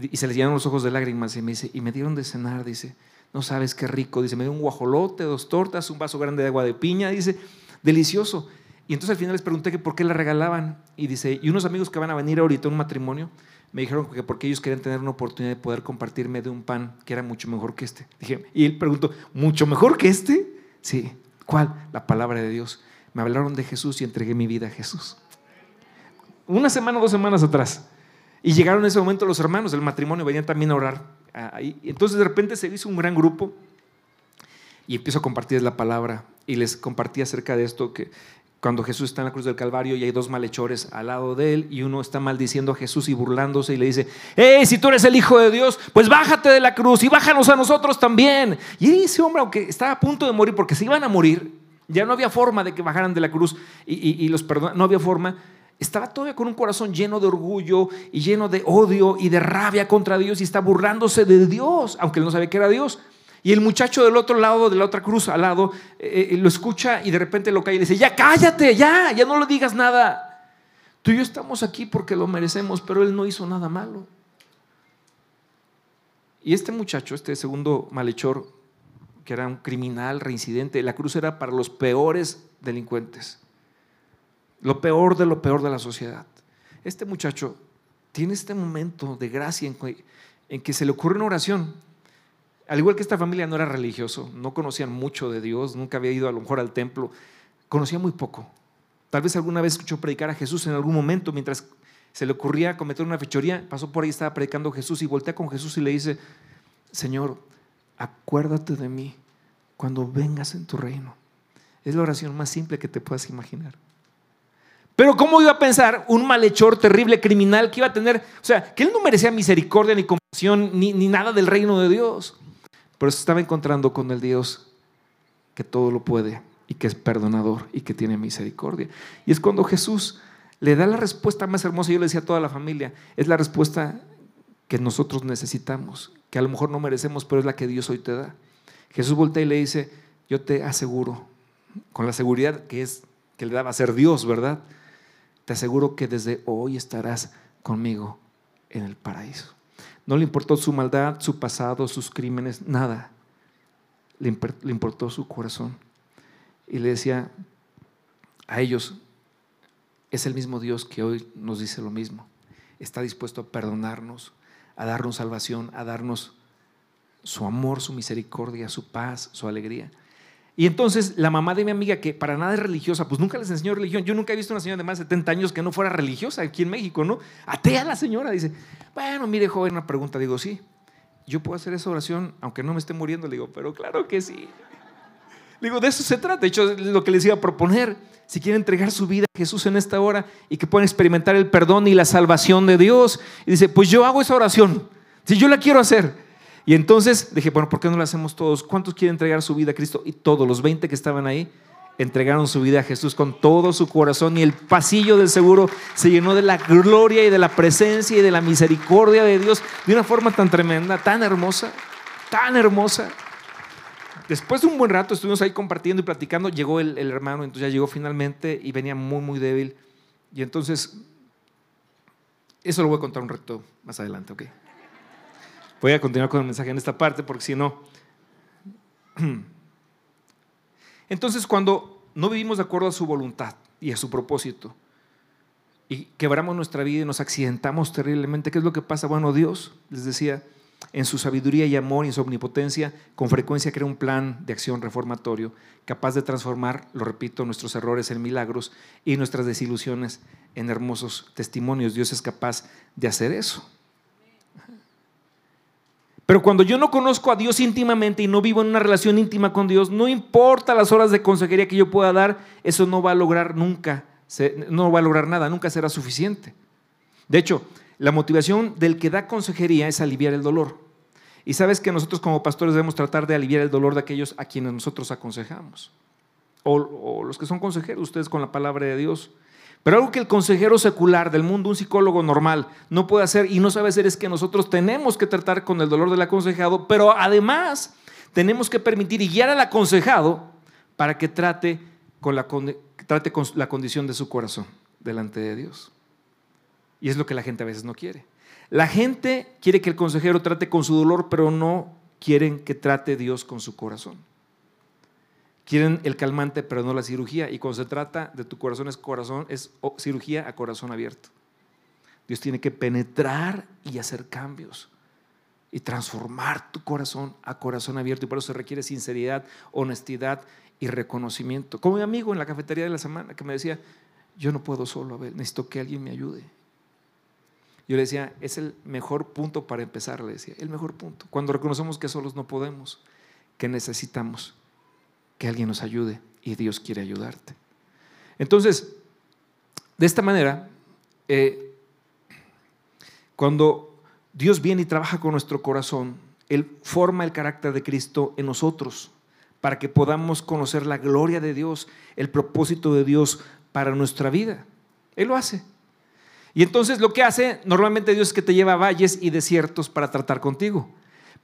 y, se les llenaron los ojos de lágrimas y me dice, y me dieron de cenar, dice, no sabes qué rico, dice, me dio un guajolote, dos tortas, un vaso grande de agua de piña, dice, delicioso. Y entonces al final les pregunté que por qué le regalaban y dice, y unos amigos que van a venir ahorita a un matrimonio, me dijeron que porque ellos querían tener una oportunidad de poder compartirme de un pan que era mucho mejor que este. Dije, y él preguntó, ¿mucho mejor que este? Sí. ¿Cuál? La palabra de Dios. Me hablaron de Jesús y entregué mi vida a Jesús. Una semana, dos semanas atrás. Y llegaron en ese momento los hermanos del matrimonio, venían también a orar. Ahí. Entonces de repente se hizo un gran grupo y empiezo a compartir la palabra y les compartí acerca de esto que cuando Jesús está en la cruz del Calvario y hay dos malhechores al lado de él y uno está maldiciendo a Jesús y burlándose y le dice, hey, si tú eres el Hijo de Dios, pues bájate de la cruz y bájanos a nosotros también. Y ese hombre, aunque estaba a punto de morir porque se iban a morir, ya no había forma de que bajaran de la cruz y, y los perdonaran, no había forma, estaba todavía con un corazón lleno de orgullo y lleno de odio y de rabia contra Dios y está burlándose de Dios, aunque él no sabía que era Dios. Y el muchacho del otro lado, de la otra cruz al lado, eh, eh, lo escucha y de repente lo cae y le dice, ya cállate, ya, ya no le digas nada. Tú y yo estamos aquí porque lo merecemos, pero él no hizo nada malo. Y este muchacho, este segundo malhechor, que era un criminal reincidente, la cruz era para los peores delincuentes lo peor de lo peor de la sociedad. Este muchacho tiene este momento de gracia en que, se le ocurre una oración. Al igual que esta familia no era religioso, no conocían mucho de Dios, nunca había ido a lo mejor al templo, conocía muy poco. Tal vez alguna vez escuchó predicar a Jesús en algún momento mientras se le ocurría cometer una fechoría, pasó por ahí, estaba predicando Jesús y voltea con Jesús y le dice, Señor, acuérdate de mí cuando vengas en tu reino. Es la oración más simple que te puedas imaginar. Pero ¿cómo iba a pensar un malhechor terrible, criminal, que iba a tener, o sea, que él no merecía misericordia ni compasión ni, ni nada del reino de Dios? Pero se estaba encontrando con el Dios que todo lo puede y que es perdonador y que tiene misericordia. Y es cuando Jesús le da la respuesta más hermosa, yo le decía a toda la familia, es la respuesta que nosotros necesitamos, que a lo mejor no merecemos, pero es la que Dios hoy te da. Jesús voltea y le dice, yo te aseguro, con la seguridad que es que le daba a ser Dios, ¿verdad? Te aseguro que desde hoy estarás conmigo en el paraíso. No le importó su maldad, su pasado, sus crímenes, nada. Le, importó su corazón. Y le decía a ellos, es el mismo Dios que hoy nos dice lo mismo. Está dispuesto a perdonarnos, a darnos salvación, a darnos su amor, su misericordia, su paz, su alegría. Y entonces la mamá de mi amiga, que para nada es religiosa, pues nunca les enseñó religión. Yo nunca he visto una señora de más de 70 años que no fuera religiosa aquí en México, ¿no? Atea la señora, dice, bueno, mire, joven, una pregunta. Digo, sí, yo puedo hacer esa oración aunque no me esté muriendo. Le digo, pero claro que sí. Le digo, de eso se trata. De hecho, es lo que les iba a proponer. Si quieren entregar su vida a Jesús en esta hora y que puedan experimentar el perdón y la salvación de Dios. Y dice, pues yo hago esa oración. Si yo la quiero hacer. Y entonces dije, bueno, ¿por qué no lo hacemos todos? ¿Cuántos quieren entregar su vida a Cristo? Y todos, los 20 que estaban ahí, entregaron su vida a Jesús con todo su corazón y el pasillo del seguro se llenó de la gloria y de la presencia y de la misericordia de Dios de una forma tan tremenda, tan hermosa, tan hermosa. después de un buen rato estuvimos ahí compartiendo y platicando, llegó el, hermano, entonces ya llegó finalmente y venía muy, muy débil. Y entonces, eso lo voy a contar un rato más adelante, ¿ok? Voy a continuar con el mensaje en esta parte porque si no... [clears throat] Entonces, cuando no vivimos de acuerdo a su voluntad y a su propósito, y quebramos nuestra vida y nos accidentamos terriblemente, ¿qué es lo que pasa? Bueno, Dios, les decía, en su sabiduría y amor y en su omnipotencia, con frecuencia crea un plan de acción reformatorio capaz de transformar, lo repito, nuestros errores en milagros y nuestras desilusiones en hermosos testimonios. Dios es capaz de hacer eso. Pero cuando yo no conozco a Dios íntimamente y no vivo en una relación íntima con Dios, no importa las horas de consejería que yo pueda dar, eso no va a lograr nunca, no va a lograr nada, nunca será suficiente. De hecho, la motivación del que da consejería es aliviar el dolor. Y sabes que nosotros como pastores debemos tratar de aliviar el dolor de aquellos a quienes nosotros aconsejamos. O, los que son consejeros, ustedes con la palabra de Dios. Pero algo que el consejero secular del mundo, un psicólogo normal, no puede hacer y no sabe hacer es que nosotros tenemos que tratar con el dolor del aconsejado, pero además tenemos que permitir y guiar al aconsejado para que trate con la, trate con la condición de su corazón delante de Dios. Y es lo que la gente a veces no quiere. La gente quiere que el consejero trate con su dolor, pero no quieren que trate Dios con su corazón. Quieren el calmante, pero no la cirugía. Y cuando se trata de tu corazón es corazón, es cirugía a corazón abierto. Dios tiene que penetrar y hacer cambios y transformar tu corazón a corazón abierto. Y por eso se requiere sinceridad, honestidad y reconocimiento. Como mi amigo en la cafetería de la semana que me decía, yo no puedo solo, a ver, necesito que alguien me ayude. Yo le decía, es el mejor punto para empezar, le decía, el mejor punto. Cuando reconocemos que solos no podemos, que necesitamos que alguien nos ayude y Dios quiere ayudarte. Entonces, de esta manera, eh, cuando Dios viene y trabaja con nuestro corazón, Él forma el carácter de Cristo en nosotros para que podamos conocer la gloria de Dios, el propósito de Dios para nuestra vida. Él lo hace. Y entonces lo que hace normalmente Dios es que te lleva a valles y desiertos para tratar contigo.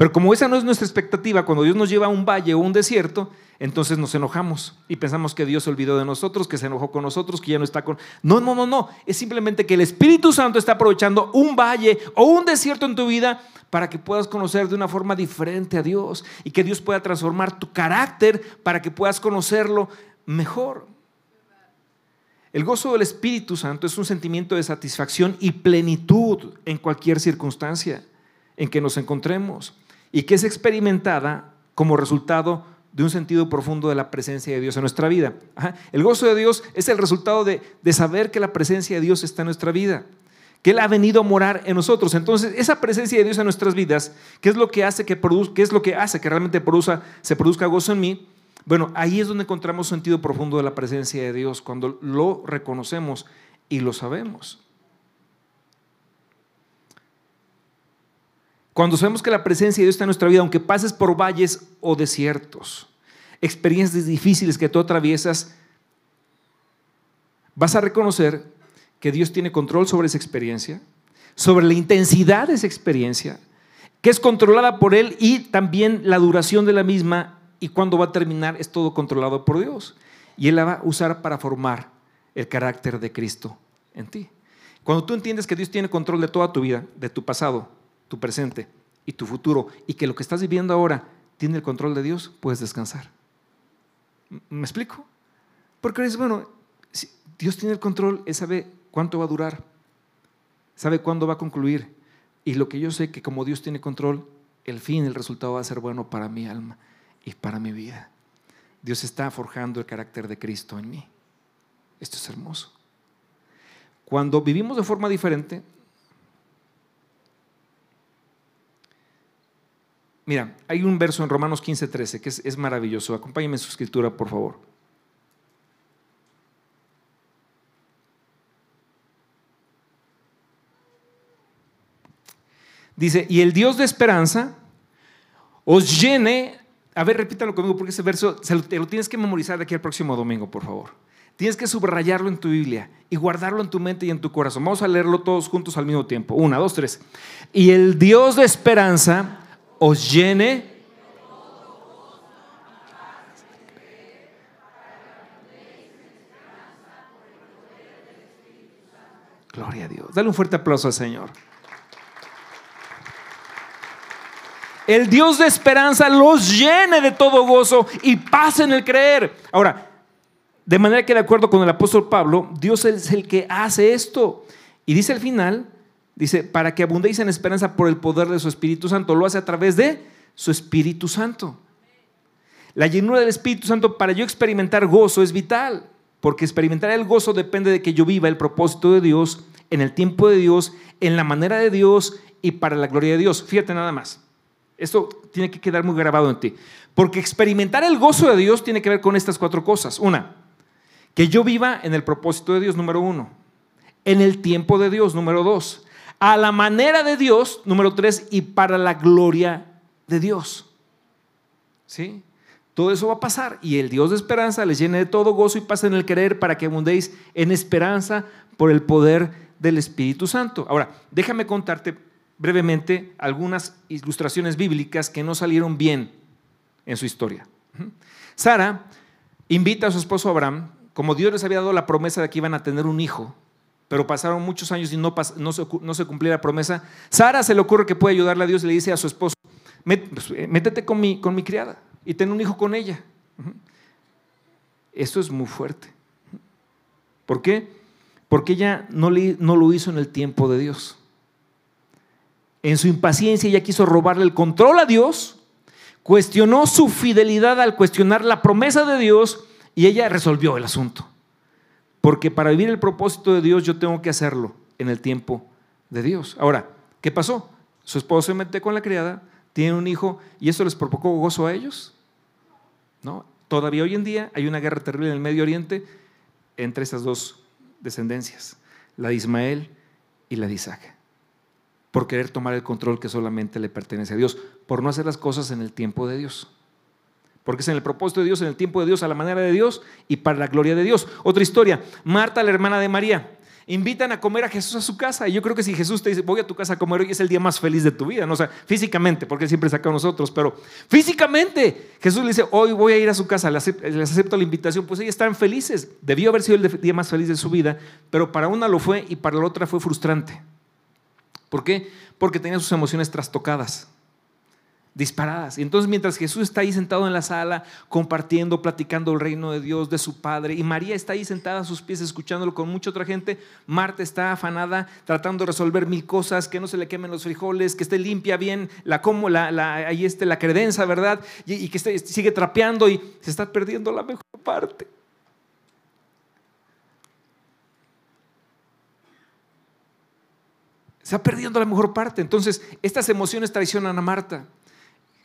Pero como esa no es nuestra expectativa, cuando Dios nos lleva a un valle o un desierto, entonces nos enojamos y pensamos que Dios se olvidó de nosotros, que se enojó con nosotros, que ya no está con... No, no, no, no. Es simplemente que el Espíritu Santo está aprovechando un valle o un desierto en tu vida para que puedas conocer de una forma diferente a Dios y que Dios pueda transformar tu carácter para que puedas conocerlo mejor. El gozo del Espíritu Santo es un sentimiento de satisfacción y plenitud en cualquier circunstancia en que nos encontremos y que es experimentada como resultado de un sentido profundo de la presencia de Dios en nuestra vida. El gozo de Dios es el resultado de, saber que la presencia de Dios está en nuestra vida, que Él ha venido a morar en nosotros. Entonces, esa presencia de Dios en nuestras vidas, ¿qué es lo que hace que, qué es lo que, hace que realmente produzca, se produzca gozo en mí? Bueno, ahí es donde encontramos sentido profundo de la presencia de Dios, cuando lo reconocemos y lo sabemos. Cuando sabemos que la presencia de Dios está en nuestra vida, aunque pases por valles o desiertos, experiencias difíciles que tú atraviesas, vas a reconocer que Dios tiene control sobre esa experiencia, sobre la intensidad de esa experiencia, que es controlada por Él y también la duración de la misma y cuando va a terminar es todo controlado por Dios. Y Él la va a usar para formar el carácter de Cristo en ti. Cuando tú entiendes que Dios tiene control de toda tu vida, de tu pasado, tu presente y tu futuro, y que lo que estás viviendo ahora tiene el control de Dios, puedes descansar. ¿Me explico? Porque es bueno, si Dios tiene el control, Él sabe cuánto va a durar, sabe cuándo va a concluir. Y lo que yo sé que como Dios tiene control, el fin, el resultado va a ser bueno para mi alma y para mi vida. Dios está forjando el carácter de Cristo en mí. Esto es hermoso. Cuando vivimos de forma diferente, mira, hay un verso en Romanos 15, 13 que es, maravilloso. Acompáñenme en su escritura, por favor. Dice, y el Dios de esperanza os llene a ver, repítalo conmigo porque ese verso te lo tienes que memorizar de aquí al próximo domingo, por favor. Tienes que subrayarlo en tu Biblia y guardarlo en tu mente y en tu corazón. Vamos a leerlo todos juntos al mismo tiempo. Una, dos, tres. Y el Dios de esperanza os llene. Gloria a Dios. Dale un fuerte aplauso al Señor. El Dios de esperanza los llene de todo gozo y paz en el creer. Ahora, de manera que de acuerdo con el apóstol Pablo, Dios es el que hace esto. Y dice al final, dice, para que abundéis en esperanza por el poder de su Espíritu Santo. Lo hace a través de su Espíritu Santo. La llenura del Espíritu Santo para yo experimentar gozo es vital, porque experimentar el gozo depende de que yo viva el propósito de Dios, en el tiempo de Dios, en la manera de Dios y para la gloria de Dios. Fíjate nada más. Esto tiene que quedar muy grabado en ti. Porque experimentar el gozo de Dios tiene que ver con estas cuatro cosas. Una, que yo viva en el propósito de Dios, número uno. En el tiempo de Dios, número dos. A la manera de Dios, número tres. Y para la gloria de Dios. ¿Sí? Todo eso va a pasar y el Dios de esperanza les llene de todo gozo y paz en el querer para que abundéis en esperanza por el poder del Espíritu Santo. Ahora, déjame contarte brevemente algunas ilustraciones bíblicas que no salieron bien en su historia. Sara invita a su esposo Abraham, como Dios les había dado la promesa de que iban a tener un hijo, pero pasaron muchos años y no, se, no se cumplía la promesa. Sara se le ocurre que puede ayudarle a Dios y le dice a su esposo, pues, eh, métete con mi, criada y ten un hijo con ella. Eso es muy fuerte. ¿Por qué? Porque ella no, no lo hizo en el tiempo de Dios. En su impaciencia ella quiso robarle el control a Dios, cuestionó su fidelidad al cuestionar la promesa de Dios y ella resolvió el asunto. Porque para vivir el propósito de Dios yo tengo que hacerlo en el tiempo de Dios. Ahora, ¿qué pasó? Su esposo se mete con la criada, tiene un hijo y eso les provocó gozo a ellos. ¿No? Todavía hoy en día hay una guerra terrible en el Medio Oriente entre esas dos descendencias, la de Ismael y la de Isaac, por querer tomar el control que solamente le pertenece a Dios, por no hacer las cosas en el tiempo de Dios. Porque es en el propósito de Dios, en el tiempo de Dios, a la manera de Dios y para la gloria de Dios. Otra historia, Marta, la hermana de María invitan a comer a Jesús a su casa. Y yo creo que si Jesús te dice, voy a tu casa a comer hoy, es el día más feliz de tu vida. No o sea, físicamente, porque Él siempre saca a nosotros, pero físicamente, Jesús le dice, hoy voy a ir a su casa, les acepto la invitación. Pues ellos están felices. Debió haber sido el día más feliz de su vida, pero para una lo fue y para la otra fue frustrante. ¿Por qué? Porque tenía sus emociones trastocadas disparadas. Y entonces mientras Jesús está ahí sentado en la sala, compartiendo, platicando el reino de Dios, de su Padre, y María está ahí sentada a sus pies escuchándolo con mucha otra gente, Marta está afanada tratando de resolver mil cosas, que no se le quemen los frijoles, que esté limpia bien, la como, la, la ahí esté la credenza, ¿verdad? Y, que sigue trapeando y se está perdiendo la mejor parte. Se está perdiendo la mejor parte. Entonces, estas emociones traicionan a Marta.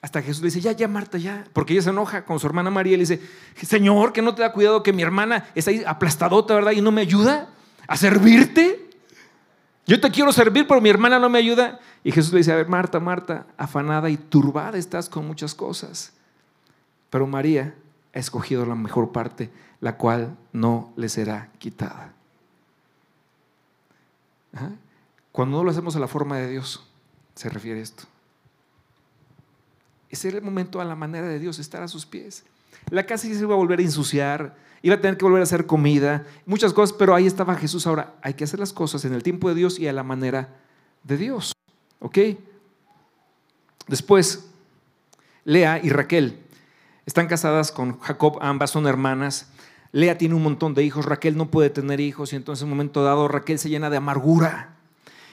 Hasta Jesús le dice, ya, ya, Marta, ya. Porque ella se enoja con su hermana María y le dice, Señor, que no te da cuidado que mi hermana está ahí aplastadota, ¿verdad? Y no me ayuda a servirte. Yo te quiero servir, pero mi hermana no me ayuda. Y Jesús le dice, a ver, Marta, Marta, afanada y turbada estás con muchas cosas. Pero María ha escogido la mejor parte, la cual no le será quitada. Cuando no lo hacemos a la forma de Dios, se refiere esto. Era el momento a la manera de Dios, estar a sus pies. La casa se iba a volver a ensuciar, iba a tener que volver a hacer comida, muchas cosas, pero ahí estaba Jesús. Ahora, hay que hacer las cosas en el tiempo de Dios y a la manera de Dios. ¿Ok? Después, Lea y Raquel están casadas con Jacob, ambas son hermanas. Lea tiene un montón de hijos, Raquel no puede tener hijos y entonces en un momento dado Raquel se llena de amargura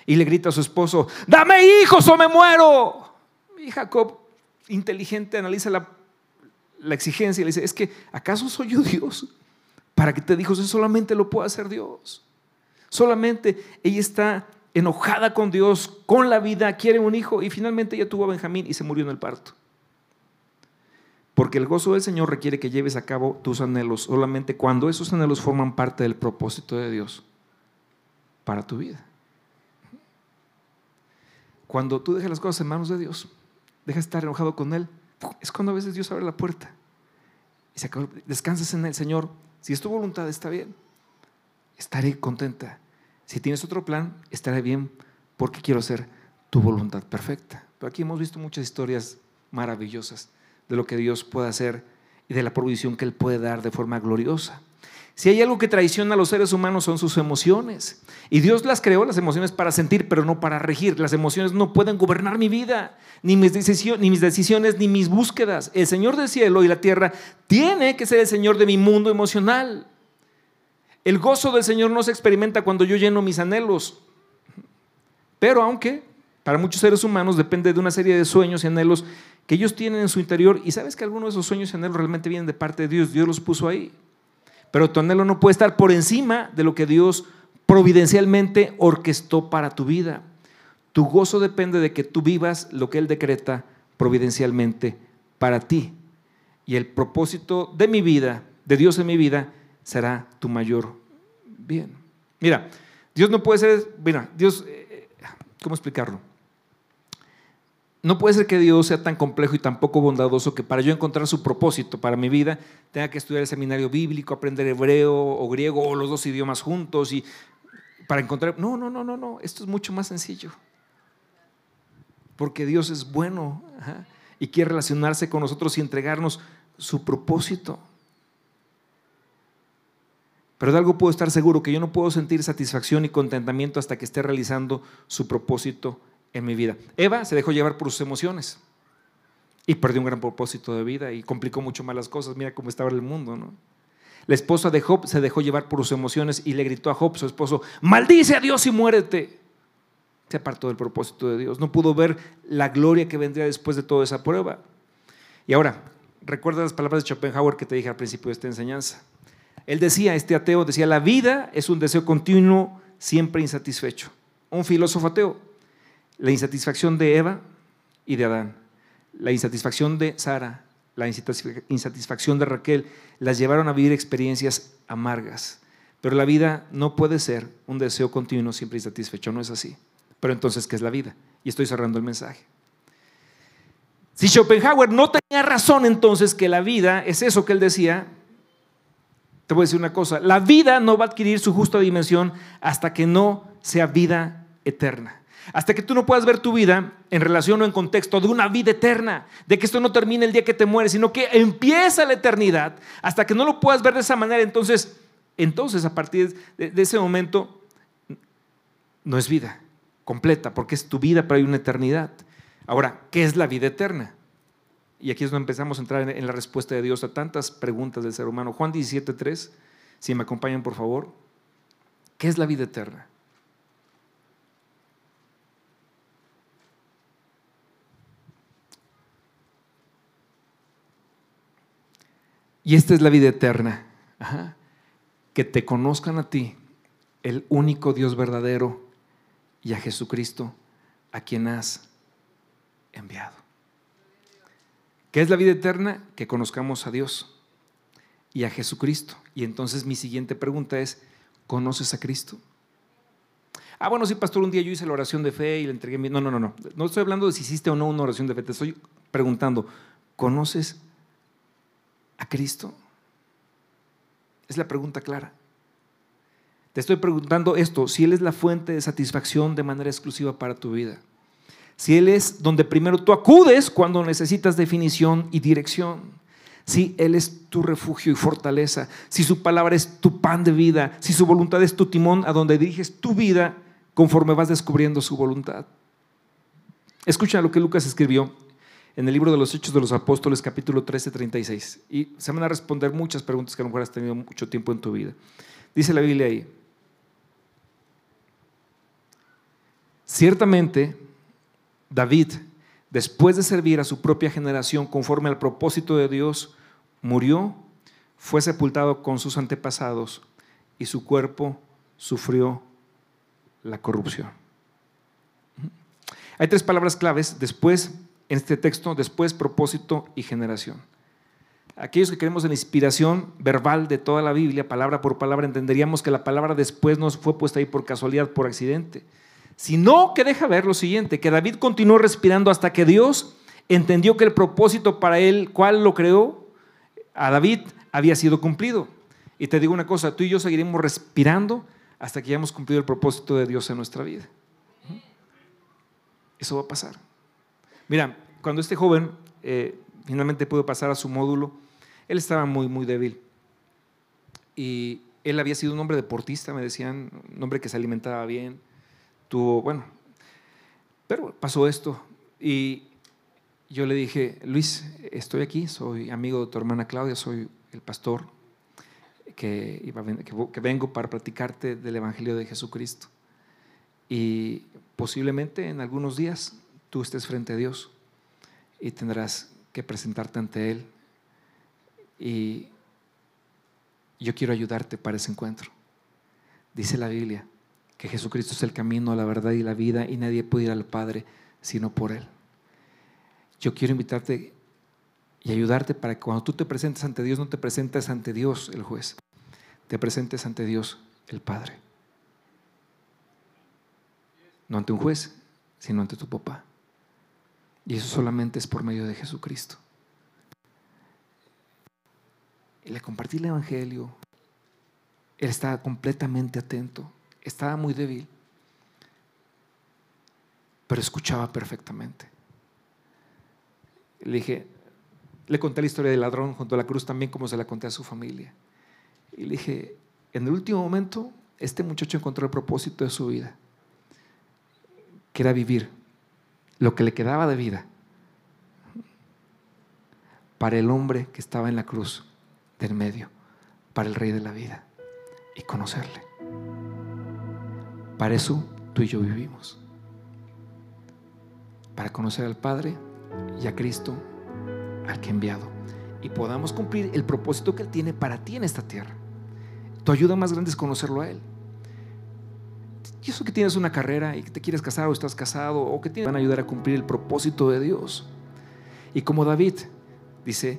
y le grita a su esposo, dame hijos o me muero. Y Jacob inteligente analiza la, exigencia y le dice, es que ¿acaso soy yo Dios? Para que te dijo, solamente lo puede hacer Dios. Solamente ella está enojada con Dios, con la vida, quiere un hijo y finalmente ella tuvo a Benjamín y se murió en el parto. Porque el gozo del Señor requiere que lleves a cabo tus anhelos solamente cuando esos anhelos forman parte del propósito de Dios para tu vida. Cuando tú dejas las cosas en manos de Dios, deja de estar enojado con Él, es cuando a veces Dios abre la puerta y se descansas en el Señor. Si es tu voluntad, está bien. Estaré contenta. Si tienes otro plan, estaré bien porque quiero hacer tu voluntad perfecta. Pero aquí hemos visto muchas historias maravillosas de lo que Dios puede hacer y de la provisión que Él puede dar de forma gloriosa. Si hay algo que traiciona a los seres humanos son sus emociones. Y Dios las creó, las emociones, para sentir, pero no para regir. Las emociones no pueden gobernar mi vida, ni mis, decisiones, ni mis búsquedas. El Señor del cielo y la tierra tiene que ser el Señor de mi mundo emocional. El gozo del Señor no se experimenta cuando yo lleno mis anhelos. Pero aunque para muchos seres humanos depende de una serie de sueños y anhelos que ellos tienen en su interior, y sabes que algunos de esos sueños y anhelos realmente vienen de parte de Dios, Dios los puso ahí. Pero tu anhelo no puede estar por encima de lo que Dios providencialmente orquestó para tu vida. Tu gozo depende de que tú vivas lo que Él decreta providencialmente para ti. Y el propósito de mi vida, de Dios en mi vida, será tu mayor bien. Mira, Dios no puede ser, mira, Dios, eh, ¿cómo explicarlo? No puede ser que Dios sea tan complejo y tan poco bondadoso que para yo encontrar su propósito para mi vida tenga que estudiar el seminario bíblico, aprender hebreo o griego o los dos idiomas juntos y para encontrar... No, no, no, no, no, esto es mucho más sencillo. Porque Dios es bueno y quiere relacionarse con nosotros y entregarnos su propósito. Pero de algo puedo estar seguro, que yo no puedo sentir satisfacción y contentamiento hasta que esté realizando su propósito en mi vida. Eva se dejó llevar por sus emociones y perdió un gran propósito de vida y complicó mucho más las cosas. Mira cómo estaba el mundo, ¿no? La esposa de Job se dejó llevar por sus emociones y le gritó a Job, su esposo, maldice a Dios y muérete. Se apartó del propósito de Dios. No pudo ver la gloria que vendría después de toda esa prueba. Y ahora, recuerda las palabras de Schopenhauer que te dije al principio de esta enseñanza. Él decía, este ateo decía, la vida es un deseo continuo, siempre insatisfecho. Un filósofo ateo la insatisfacción de Eva y de Adán, la insatisfacción de Sara, la insatisfacción de Raquel, las llevaron a vivir experiencias amargas. Pero la vida no puede ser un deseo continuo siempre insatisfecho, no es así. Pero entonces, ¿qué es la vida? Y estoy cerrando el mensaje. Si Schopenhauer no tenía razón entonces que la vida es eso que él decía, te voy a decir una cosa, la vida no va a adquirir su justa dimensión hasta que no sea vida eterna. Hasta que tú no puedas ver tu vida en relación o en contexto de una vida eterna, de que esto no termine el día que te mueres, sino que empieza la eternidad, hasta que no lo puedas ver de esa manera, entonces, entonces a partir de, ese momento no es vida completa, porque es tu vida, pero hay una eternidad. Ahora, ¿qué es la vida eterna? Y aquí es donde empezamos a entrar en la respuesta de Dios a tantas preguntas del ser humano. Juan 17.3, si me acompañan por favor, ¿qué es la vida eterna? Y esta es la vida eterna. Que te conozcan a ti, el único Dios verdadero, y a Jesucristo, a quien has enviado. ¿Qué es la vida eterna? Que conozcamos a Dios y a Jesucristo. Y entonces mi siguiente pregunta es, ¿conoces a Cristo? Ah, bueno, sí, pastor, un día yo hice la oración de fe y le entregué mi... No, no, no, no. No estoy hablando de si hiciste o no una oración de fe. Te estoy preguntando, ¿conoces a Cristo? Es la pregunta clara. Te estoy preguntando esto, si Él es la fuente de satisfacción de manera exclusiva para tu vida. Si Él es donde primero tú acudes cuando necesitas definición y dirección. Si Él es tu refugio y fortaleza. Si su palabra es tu pan de vida. Si su voluntad es tu timón a donde diriges tu vida conforme vas descubriendo su voluntad. Escucha lo que Lucas escribió en el libro de los Hechos de los Apóstoles, capítulo 13, 36. Y se van a responder muchas preguntas que a lo mejor has tenido mucho tiempo en tu vida. Dice la Biblia ahí, ciertamente David, después de servir a su propia generación conforme al propósito de Dios, murió, fue sepultado con sus antepasados y su cuerpo sufrió la corrupción. Hay tres palabras claves después en este texto después propósito y generación. Aquellos que queremos la inspiración verbal de toda la Biblia, palabra por palabra, entenderíamos que la palabra después no fue puesta ahí por casualidad, por accidente, sino que deja ver lo siguiente, que David continuó respirando hasta que Dios entendió que el propósito para él, cual lo creó, a David había sido cumplido. Y te digo una cosa, tú y yo seguiremos respirando hasta que hayamos cumplido el propósito de Dios en nuestra vida. Eso va a pasar. Mira, cuando este joven eh, finalmente pudo pasar a su módulo, él estaba muy, muy débil. Y él había sido un hombre deportista, me decían, un hombre que se alimentaba bien, tuvo, bueno, pero pasó esto. Y yo le dije, Luis, estoy aquí, soy amigo de tu hermana Claudia, soy el pastor que, que vengo para platicarte del Evangelio de Jesucristo. Y posiblemente en algunos días tú estés frente a Dios y tendrás que presentarte ante Él. Y yo quiero ayudarte para ese encuentro. Dice la Biblia que Jesucristo es el camino, la verdad y la vida y nadie puede ir al Padre sino por Él. Yo quiero invitarte y ayudarte para que cuando tú te presentes ante Dios no te presentes ante Dios el juez, te presentes ante Dios el Padre. No ante un juez, sino ante tu papá. Y eso solamente es por medio de Jesucristo. Le compartí el Evangelio. Él estaba completamente atento. Estaba muy débil. Pero escuchaba perfectamente. Le dije, le conté la historia del ladrón junto a la cruz también como se la conté a su familia. Y le dije, en el último momento, este muchacho encontró el propósito de su vida, que era vivir lo que le quedaba de vida para el hombre que estaba en la cruz del medio, para el rey de la vida y conocerle. Para eso tú y yo vivimos. Para conocer al Padre y a Cristo, al que ha enviado. Y podamos cumplir el propósito que Él tiene para ti en esta tierra. Tu ayuda más grande es conocerlo a Él. Y eso que tienes una carrera y que te quieres casar o estás casado o que te van a ayudar a cumplir el propósito de Dios. Y como David dice,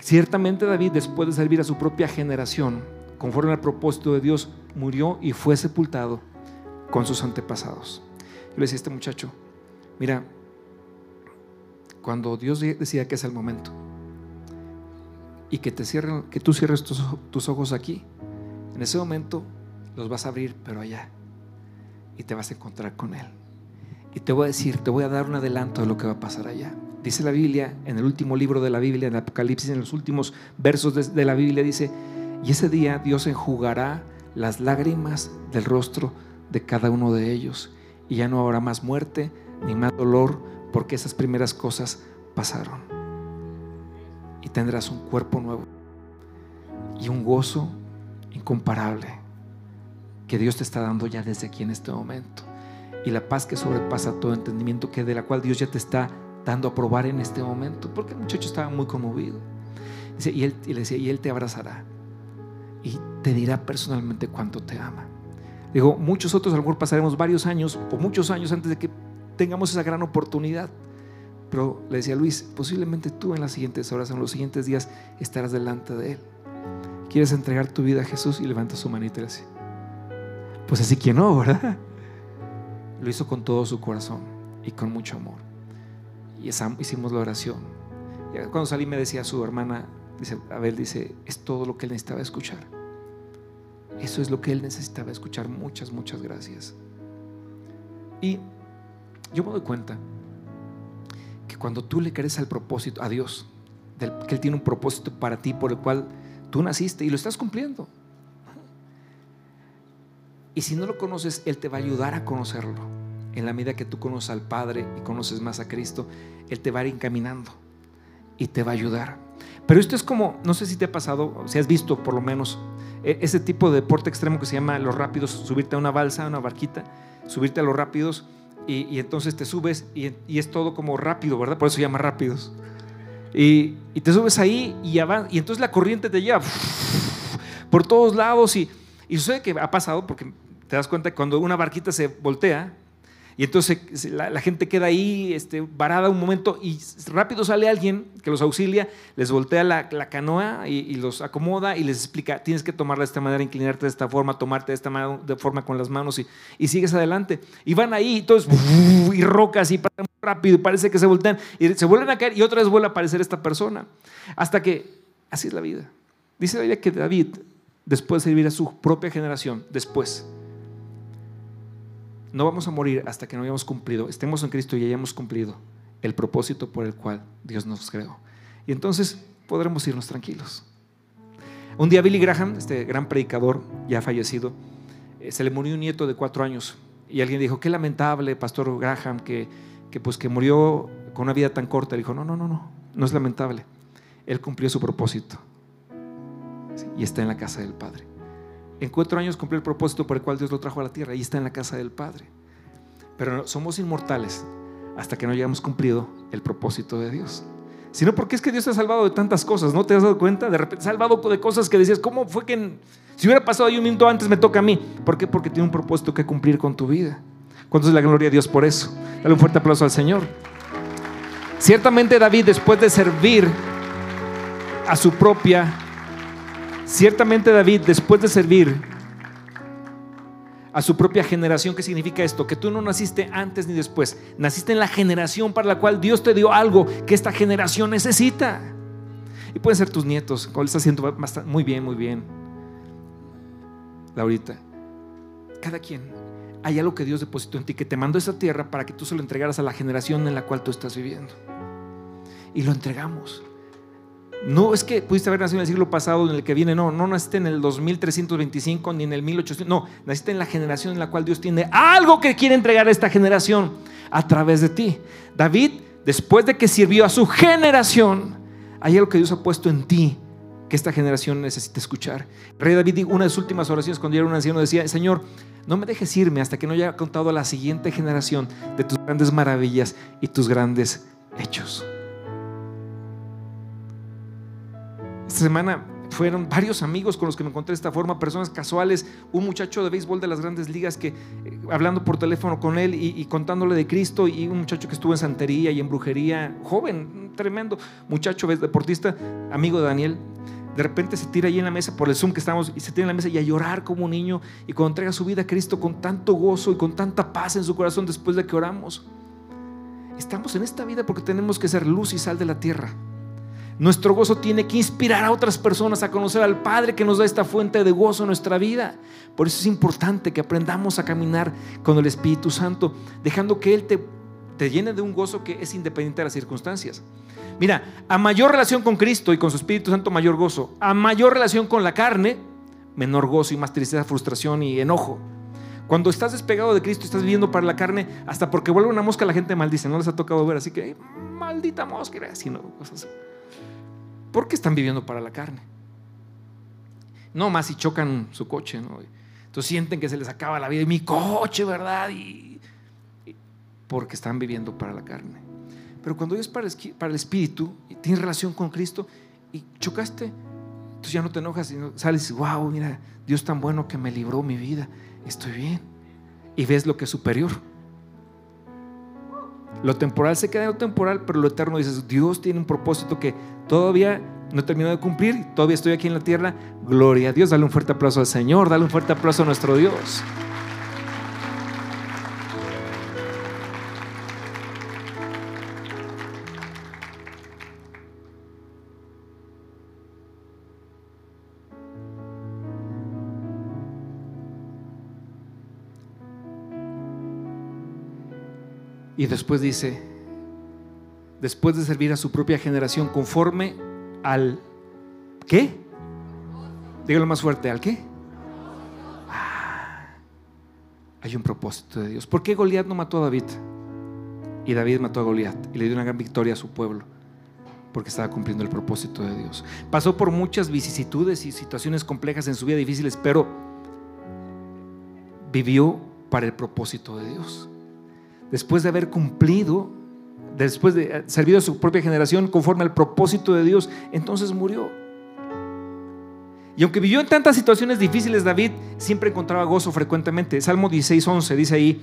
ciertamente David después de servir a su propia generación, conforme al propósito de Dios, murió y fue sepultado con sus antepasados. Yo le decía a este muchacho, mira, cuando Dios decida que es el momento y que, te cierren, que tú cierres tus ojos aquí, en ese momento los vas a abrir, pero allá y te vas a encontrar con Él. Y te voy a decir, te voy a dar un adelanto de lo que va a pasar allá. Dice la Biblia, en el último libro de la Biblia, en Apocalipsis, en los últimos versos de, de la Biblia, dice, y ese día Dios enjugará las lágrimas del rostro de cada uno de ellos. Y ya no habrá más muerte ni más dolor, porque esas primeras cosas pasaron. Y tendrás un cuerpo nuevo y un gozo incomparable que Dios te está dando ya desde aquí en este momento. Y la paz que sobrepasa todo entendimiento, que de la cual Dios ya te está dando a probar en este momento. Porque el muchacho estaba muy conmovido. Dice, y, él, y le decía, y Él te abrazará. Y te dirá personalmente cuánto te ama. Digo, muchos otros a lo mejor pasaremos varios años o muchos años antes de que tengamos esa gran oportunidad. Pero le decía Luis, posiblemente tú en las siguientes horas, en los siguientes días, estarás delante de Él. ¿Quieres entregar tu vida a Jesús? Y levanta su manita y así. Pues así que no, ¿verdad? Lo hizo con todo su corazón y con mucho amor. Y hicimos la oración. Y cuando salí me decía su hermana, dice, Abel dice, es todo lo que él necesitaba escuchar. Eso es lo que él necesitaba escuchar. Muchas, muchas gracias. Y yo me doy cuenta que cuando tú le crees al propósito, a Dios, que Él tiene un propósito para ti por el cual tú naciste y lo estás cumpliendo. Y si no lo conoces, Él te va a ayudar a conocerlo. En la medida que tú conoces al Padre y conoces más a Cristo, Él te va a ir encaminando y te va a ayudar. Pero esto es como, no sé si te ha pasado, si has visto por lo menos e, ese tipo de deporte extremo que se llama los rápidos, subirte a una balsa, a una barquita, subirte a los rápidos y, entonces te subes y, es todo como rápido, ¿verdad? Por eso se llama rápidos. Y, te subes ahí y, y entonces la corriente te lleva por todos lados y y sucede que ha pasado porque te das cuenta que cuando una barquita se voltea y entonces la, gente queda ahí este, varada un momento y rápido sale alguien que los auxilia, les voltea la, canoa y, los acomoda y les explica, tienes que tomarla de esta manera, inclinarte de esta forma, tomarte de esta manera, de forma con las manos y, sigues adelante. Y van ahí, entonces, y rocas y pasan rápido y parece que se voltean y se vuelven a caer y otra vez vuelve a aparecer esta persona. Hasta que, así es la vida. Dice la Biblia que David después de servir a su propia generación, después. No vamos a morir hasta que no hayamos cumplido, estemos en Cristo y hayamos cumplido el propósito por el cual Dios nos creó. Y entonces podremos irnos tranquilos. Un día Billy Graham, este gran predicador ya fallecido, eh, se le murió un nieto de cuatro años. Y alguien dijo, qué lamentable, Pastor Graham, que, que, pues, que murió con una vida tan corta. Le dijo, no, no, no, no, no es lamentable. Él cumplió su propósito. Y está en la casa del Padre. En cuatro años cumplió el propósito por el cual Dios lo trajo a la tierra. Y está en la casa del Padre. Pero somos inmortales hasta que no hayamos cumplido el propósito de Dios. Sino porque es que Dios te ha salvado de tantas cosas, ¿no te has dado cuenta? De repente salvado de cosas que decías, ¿cómo fue que si hubiera pasado ahí un minuto antes me toca a mí? ¿Por qué? Porque tiene un propósito que cumplir con tu vida. ¿Cuánto es la gloria a Dios por eso? Dale un fuerte aplauso al Señor. Ciertamente David, después de servir a su propia, ciertamente David, después de servir a su propia generación. ¿Qué significa esto? Que tú no naciste antes ni después. Naciste en la generación para la cual Dios te dio algo que esta generación necesita. Y pueden ser tus nietos. ¿Cuál está haciendo muy bien, muy bien. Laurita, cada quien, hay algo que Dios depositó en ti, que te mandó esa tierra para que tú se lo entregaras a la generación en la cual tú estás viviendo. Y lo entregamos. No es que pudiste haber nacido en el siglo pasado, en el que viene, no, no naciste en el 2325 ni en el 1800, no, naciste en la generación en la cual Dios tiene algo que quiere entregar a esta generación a través de ti. David, después de que sirvió a su generación, hay algo que Dios ha puesto en ti que esta generación necesita escuchar. rey David, una de sus últimas oraciones cuando era un anciano, decía, Señor, no me dejes irme hasta que no haya contado a la siguiente generación de tus grandes maravillas y tus grandes hechos. Esta semana fueron varios amigos con los que me encontré de esta forma, personas casuales, un muchacho de béisbol de las grandes ligas que eh, hablando por teléfono con él y, contándole de Cristo y un muchacho que estuvo en santería y en brujería, joven, tremendo muchacho deportista, amigo de Daniel. De repente se tira ahí en la mesa por el Zoom que estamos y se tira en la mesa y a llorar como un niño y cuando entrega su vida a Cristo con tanto gozo y con tanta paz en su corazón después de que oramos. Estamos en esta vida porque tenemos que ser luz y sal de la tierra. Nuestro gozo tiene que inspirar a otras personas a conocer al Padre que nos da esta fuente de gozo en nuestra vida. Por eso es importante que aprendamos a caminar con el Espíritu Santo, dejando que Él te, te llene de un gozo que es independiente de las circunstancias. Mira, a mayor relación con Cristo y con su Espíritu Santo, mayor gozo. A mayor relación con la carne, menor gozo y más tristeza, frustración y enojo. Porque estás despegado de Cristo, estás viviendo para la carne, hasta porque vuelve una mosca, la gente maldice. No les ha tocado ver, así que maldita mosca, así, ¿no? Cosas así. ¿Por qué están viviendo para la carne. No más si chocan su coche, ¿no? Entonces sienten que se les acaba la vida y mi coche, ¿verdad? Y, porque están viviendo para la carne. Pero cuando es para el, para el espíritu y tienes relación con Cristo y chocaste, entonces ya no te enojas y sales y wow, mira, Dios tan bueno que me libró mi vida, estoy bien. Y ves lo que es superior. Lo temporal se queda en lo temporal, pero lo eterno dices, Dios tiene un propósito que todavía no he terminado de cumplir, todavía estoy aquí en la tierra. Gloria a Dios, dale un fuerte aplauso al Señor, dale un fuerte aplauso a nuestro Dios. Y después dice, después de servir a su propia generación conforme al ¿qué? Dígalo más fuerte, ¿al qué? Ah, hay un propósito de Dios. ¿Por qué Goliat no mató a David? Y David mató a Goliat y le dio una gran victoria a su pueblo porque estaba cumpliendo el propósito de Dios. Pasó por muchas vicisitudes y situaciones complejas en su vida difíciles, pero vivió para el propósito de Dios después de haber cumplido, después de servido a su propia generación conforme al propósito de Dios, entonces murió. Y aunque vivió en tantas situaciones difíciles, David siempre encontraba gozo frecuentemente. Salmo 16, 11 dice ahí,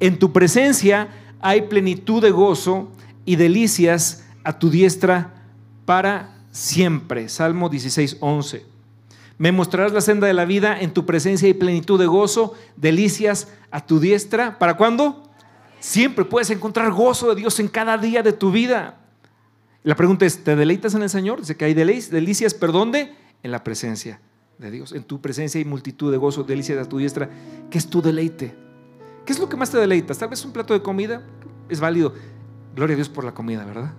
en tu presencia hay plenitud de gozo y delicias a tu diestra para siempre. Salmo 16, 11. Me mostrarás la senda de la vida, en tu presencia hay plenitud de gozo, delicias a tu diestra. ¿Para cuándo? Siempre puedes encontrar gozo de Dios en cada día de tu vida. La pregunta es, ¿te deleitas en el Señor? Dice que hay delicias, pero ¿dónde? En la presencia de Dios. En tu presencia hay multitud de gozo, delicias a tu diestra. ¿Qué es tu deleite? ¿Qué es lo que más te deleita? Tal vez un plato de comida es válido. Gloria a Dios por la comida, ¿verdad?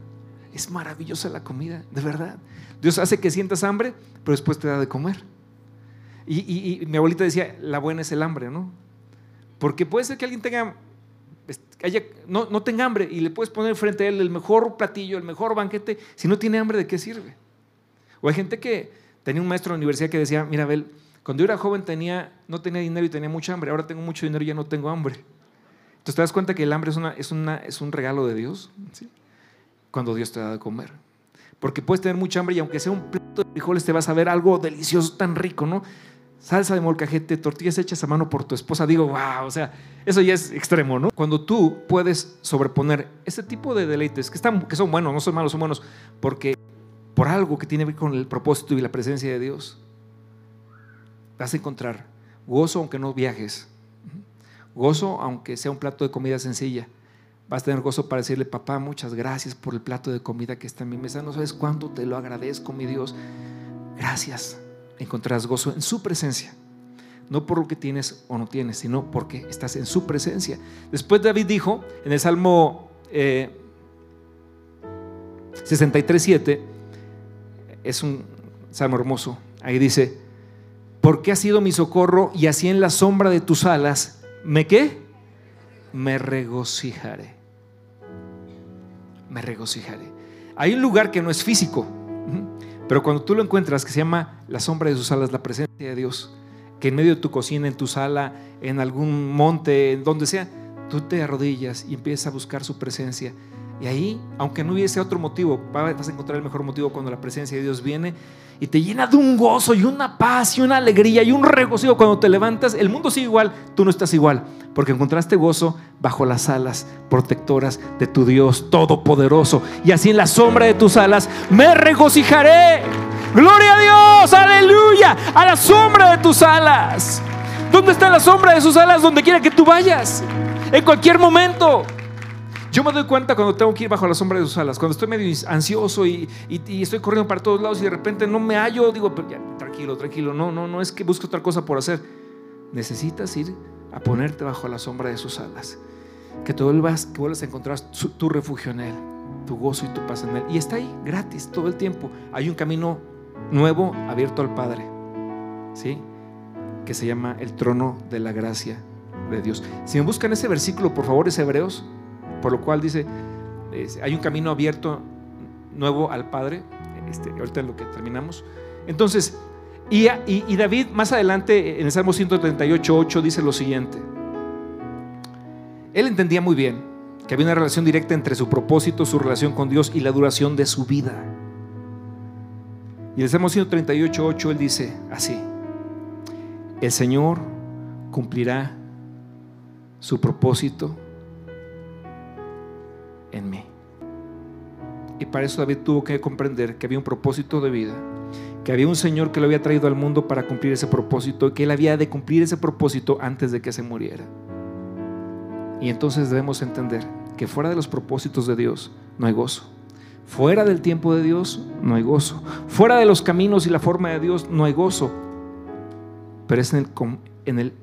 Es maravillosa la comida, de verdad. Dios hace que sientas hambre, pero después te da de comer. Y, mi abuelita decía, la buena es el hambre, ¿no? Porque puede ser que alguien tenga, no, no tenga hambre y le puedes poner frente a él el mejor platillo, el mejor banquete. Si no tiene hambre, ¿de qué sirve? O hay gente que tenía un maestro en la universidad que decía, mira, Abel, cuando yo era joven tenía, no tenía dinero y tenía mucha hambre, ahora tengo mucho dinero y ya no tengo hambre. Entonces te das cuenta que el hambre es, una, es, una, es un regalo de Dios, cuando Dios te da de comer. Porque puedes tener mucha hambre y aunque sea un plato de frijoles te vas a ver algo delicioso, tan rico, ¿no? Salsa de molcajete, tortillas hechas a mano por tu esposa, digo, wow, o sea, eso ya es extremo, ¿no? Cuando tú puedes sobreponer ese tipo de deleites, que, están, que son buenos, no son malos, son buenos, porque por algo que tiene que ver con el propósito y la presencia de Dios, vas a encontrar gozo aunque no viajes, gozo aunque sea un plato de comida sencilla. Vas a tener gozo para decirle, papá, muchas gracias por el plato de comida que está en mi mesa. No sabes cuánto te lo agradezco, mi Dios. Gracias encontrarás gozo en su presencia. No por lo que tienes o no tienes, sino porque estás en su presencia. Después David dijo en el Salmo 63.7, eh, es un salmo hermoso, ahí dice, porque has sido mi socorro y así en la sombra de tus alas, ¿me qué? Me regocijaré. Me regocijaré. Hay un lugar que no es físico, pero cuando tú lo encuentras, que se llama la sombra de sus alas, la presencia de Dios, que en medio de tu cocina, en tu sala, en algún monte, en donde sea, tú te arrodillas y empiezas a buscar su presencia. Y ahí, aunque no hubiese otro motivo, vas a encontrar el mejor motivo cuando la presencia de Dios viene y te llena de un gozo y una paz y una alegría y un regocijo cuando te levantas. El mundo sigue igual, tú no estás igual, porque encontraste gozo bajo las alas protectoras de tu Dios Todopoderoso. Y así en la sombra de tus alas me regocijaré. Gloria a Dios, aleluya, a la sombra de tus alas. ¿Dónde está la sombra de sus alas? Donde quiera que tú vayas, en cualquier momento. Yo me doy cuenta cuando tengo que ir bajo la sombra de sus alas, cuando estoy medio ansioso y, estoy corriendo para todos lados y de repente no me hallo, digo, tranquilo, tranquilo, no, no, no es que busque otra cosa por hacer. Necesitas ir a ponerte bajo la sombra de sus alas. Que tú vuelvas, que vuelvas a encontrar tu refugio en Él, tu gozo y tu paz en Él. Y está ahí, gratis, todo el tiempo. Hay un camino nuevo abierto al Padre, ¿sí? Que se llama el trono de la gracia de Dios. Si me buscan ese versículo, por favor, es Hebreos por lo cual dice, hay un camino abierto nuevo al Padre. Este, ahorita es lo que terminamos. Entonces, y, y, David más adelante en el Salmo 138, 8 dice lo siguiente. Él entendía muy bien que había una relación directa entre su propósito, su relación con Dios y la duración de su vida. Y en el Salmo 138, 8 él dice así, el Señor cumplirá su propósito en mí. Y para eso David tuvo que comprender que había un propósito de vida, que había un Señor que lo había traído al mundo para cumplir ese propósito y que él había de cumplir ese propósito antes de que se muriera. Y entonces debemos entender que fuera de los propósitos de Dios no hay gozo. Fuera del tiempo de Dios no hay gozo. Fuera de los caminos y la forma de Dios no hay gozo. Pero es en el, en el,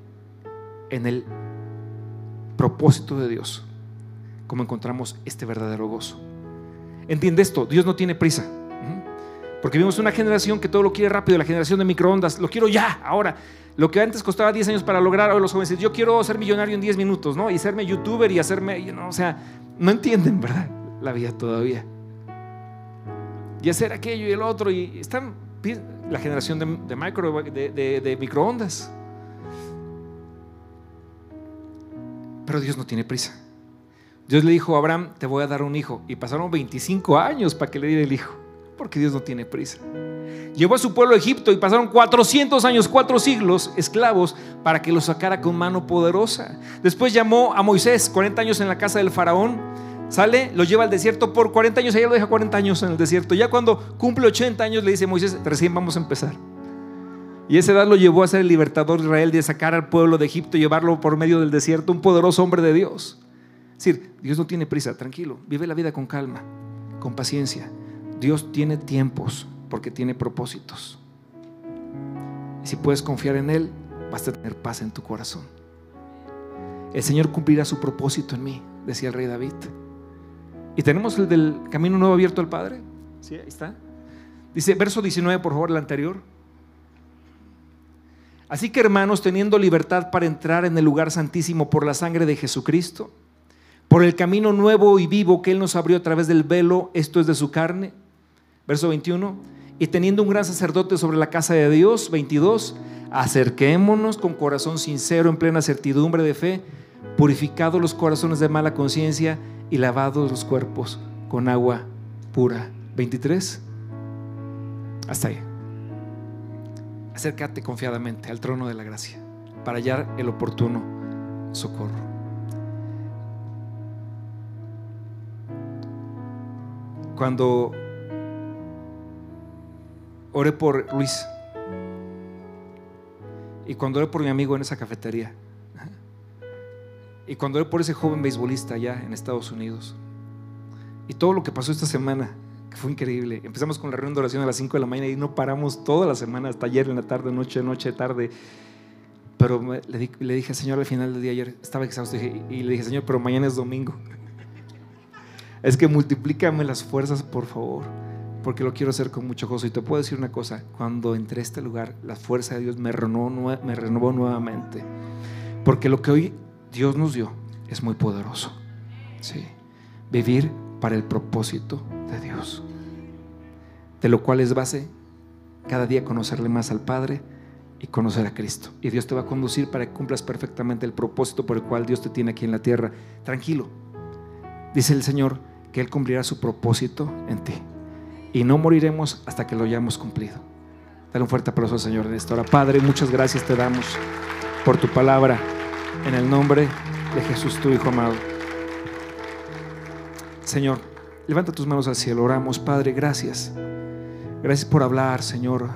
en el propósito de Dios como encontramos este verdadero gozo. Entiende esto, Dios no tiene prisa. Porque vimos una generación que todo lo quiere rápido, la generación de microondas, lo quiero ya, ahora. Lo que antes costaba 10 años para lograr, hoy los jóvenes yo quiero ser millonario en 10 minutos, ¿no? Y serme youtuber y hacerme, o sea, no entienden, ¿verdad? La vida todavía. Y hacer aquello y el otro, y están la generación de microondas. Pero Dios no tiene prisa. Dios le dijo a Abraham, te voy a dar un hijo. Y pasaron 25 años para que le diera el hijo, porque Dios no tiene prisa. Llevó a su pueblo a Egipto y pasaron 400 años, cuatro siglos esclavos para que lo sacara con mano poderosa. Después llamó a Moisés, 40 años en la casa del faraón. Sale, lo lleva al desierto por 40 años, ella lo deja 40 años en el desierto. Ya cuando cumple 80 años le dice Moisés, recién vamos a empezar. Y esa edad lo llevó a ser el libertador de Israel, de sacar al pueblo de Egipto llevarlo por medio del desierto, un poderoso hombre de Dios. Es decir, Dios no tiene prisa, tranquilo, vive la vida con calma, con paciencia. Dios tiene tiempos porque tiene propósitos. Y si puedes confiar en Él, vas a tener paz en tu corazón. El Señor cumplirá su propósito en mí, decía el rey David. ¿Y tenemos el del camino nuevo abierto al Padre? Sí, ahí está. Dice, verso 19, por favor, el anterior. Así que hermanos, teniendo libertad para entrar en el lugar santísimo por la sangre de Jesucristo, por el camino nuevo y vivo que Él nos abrió a través del velo, esto es de su carne. Verso 21. Y teniendo un gran sacerdote sobre la casa de Dios, 22, acerquémonos con corazón sincero en plena certidumbre de fe, purificados los corazones de mala conciencia y lavados los cuerpos con agua pura. 23. Hasta ahí. Acércate confiadamente al trono de la gracia para hallar el oportuno socorro. Cuando oré por Luis y cuando oré por mi amigo en esa cafetería y cuando oré por ese joven beisbolista allá en Estados Unidos y todo lo que pasó esta semana fue increíble. Empezamos con la reunión de oración a las 5 de la mañana y no paramos toda la semana, hasta ayer en la tarde, noche, noche, tarde. Pero le, le dije, Señor, al final del día ayer estaba exhausto y le dije, Señor, pero mañana es domingo. Es que multiplícame las fuerzas, por favor, porque lo quiero hacer con mucho gozo. Y te puedo decir una cosa, cuando entré a este lugar, la fuerza de Dios me renovó, me renovó nuevamente. Porque lo que hoy Dios nos dio es muy poderoso. Sí. Vivir para el propósito de Dios. De lo cual es base cada día conocerle más al Padre y conocer a Cristo. Y Dios te va a conducir para que cumplas perfectamente el propósito por el cual Dios te tiene aquí en la tierra. Tranquilo. Dice el Señor que Él cumplirá su propósito en ti. Y no moriremos hasta que lo hayamos cumplido. Dale un fuerte aplauso al Señor en esta hora. Padre, muchas gracias te damos por tu palabra. En el nombre de Jesús, tu Hijo amado. Señor, levanta tus manos al cielo, oramos, Padre, gracias. Gracias por hablar, Señor,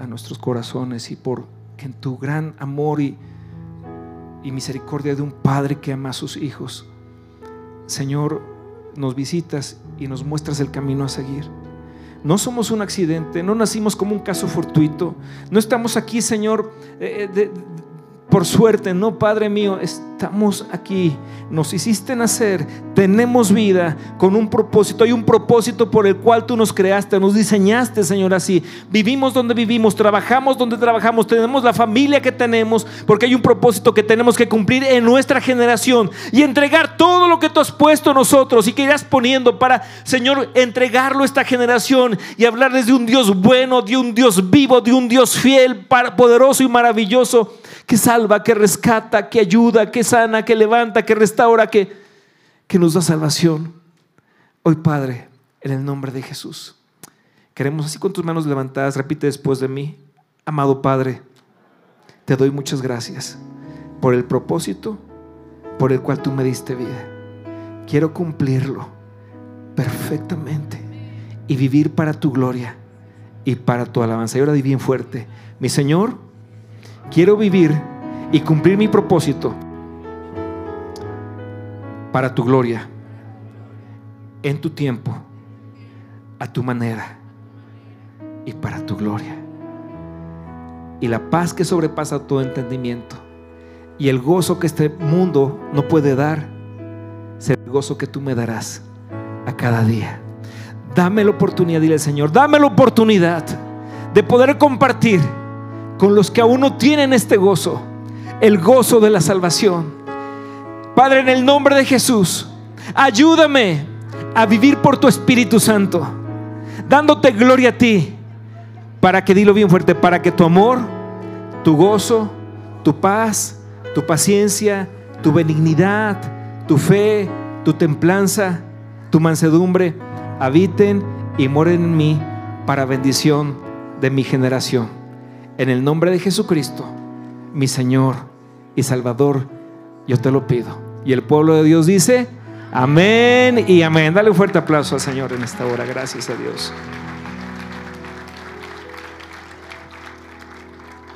a nuestros corazones y por que en tu gran amor y, y misericordia de un Padre que ama a sus hijos, Señor, nos visitas y nos muestras el camino a seguir. No somos un accidente, no nacimos como un caso fortuito, no estamos aquí, Señor, eh, de, por suerte, no, Padre mío, estamos aquí, nos hiciste nacer, tenemos vida con un propósito, hay un propósito por el cual tú nos creaste, nos diseñaste, Señor, así. Vivimos donde vivimos, trabajamos donde trabajamos, tenemos la familia que tenemos, porque hay un propósito que tenemos que cumplir en nuestra generación y entregar todo lo que tú has puesto nosotros y que irás poniendo para, Señor, entregarlo a esta generación y hablarles de un Dios bueno, de un Dios vivo, de un Dios fiel, poderoso y maravilloso que salva, que rescata, que ayuda, que sana, que levanta, que restaura, que, que nos da salvación. Hoy, Padre, en el nombre de Jesús, queremos así con tus manos levantadas, repite después de mí, amado Padre, te doy muchas gracias por el propósito por el cual tú me diste vida. Quiero cumplirlo perfectamente y vivir para tu gloria y para tu alabanza. Y ahora di bien fuerte, mi Señor, quiero vivir y cumplir mi propósito para tu gloria, en tu tiempo, a tu manera y para tu gloria. Y la paz que sobrepasa todo entendimiento y el gozo que este mundo no puede dar, será el gozo que tú me darás a cada día. Dame la oportunidad, dile Señor, dame la oportunidad de poder compartir con los que aún no tienen este gozo, el gozo de la salvación. Padre, en el nombre de Jesús, ayúdame a vivir por tu Espíritu Santo, dándote gloria a ti, para que, dilo bien fuerte, para que tu amor, tu gozo, tu paz, tu paciencia, tu benignidad, tu fe, tu templanza, tu mansedumbre, habiten y moren en mí para bendición de mi generación. En el nombre de Jesucristo, mi Señor y Salvador, yo te lo pido. Y el pueblo de Dios dice, amén y amén. Dale un fuerte aplauso al Señor en esta hora. Gracias a Dios.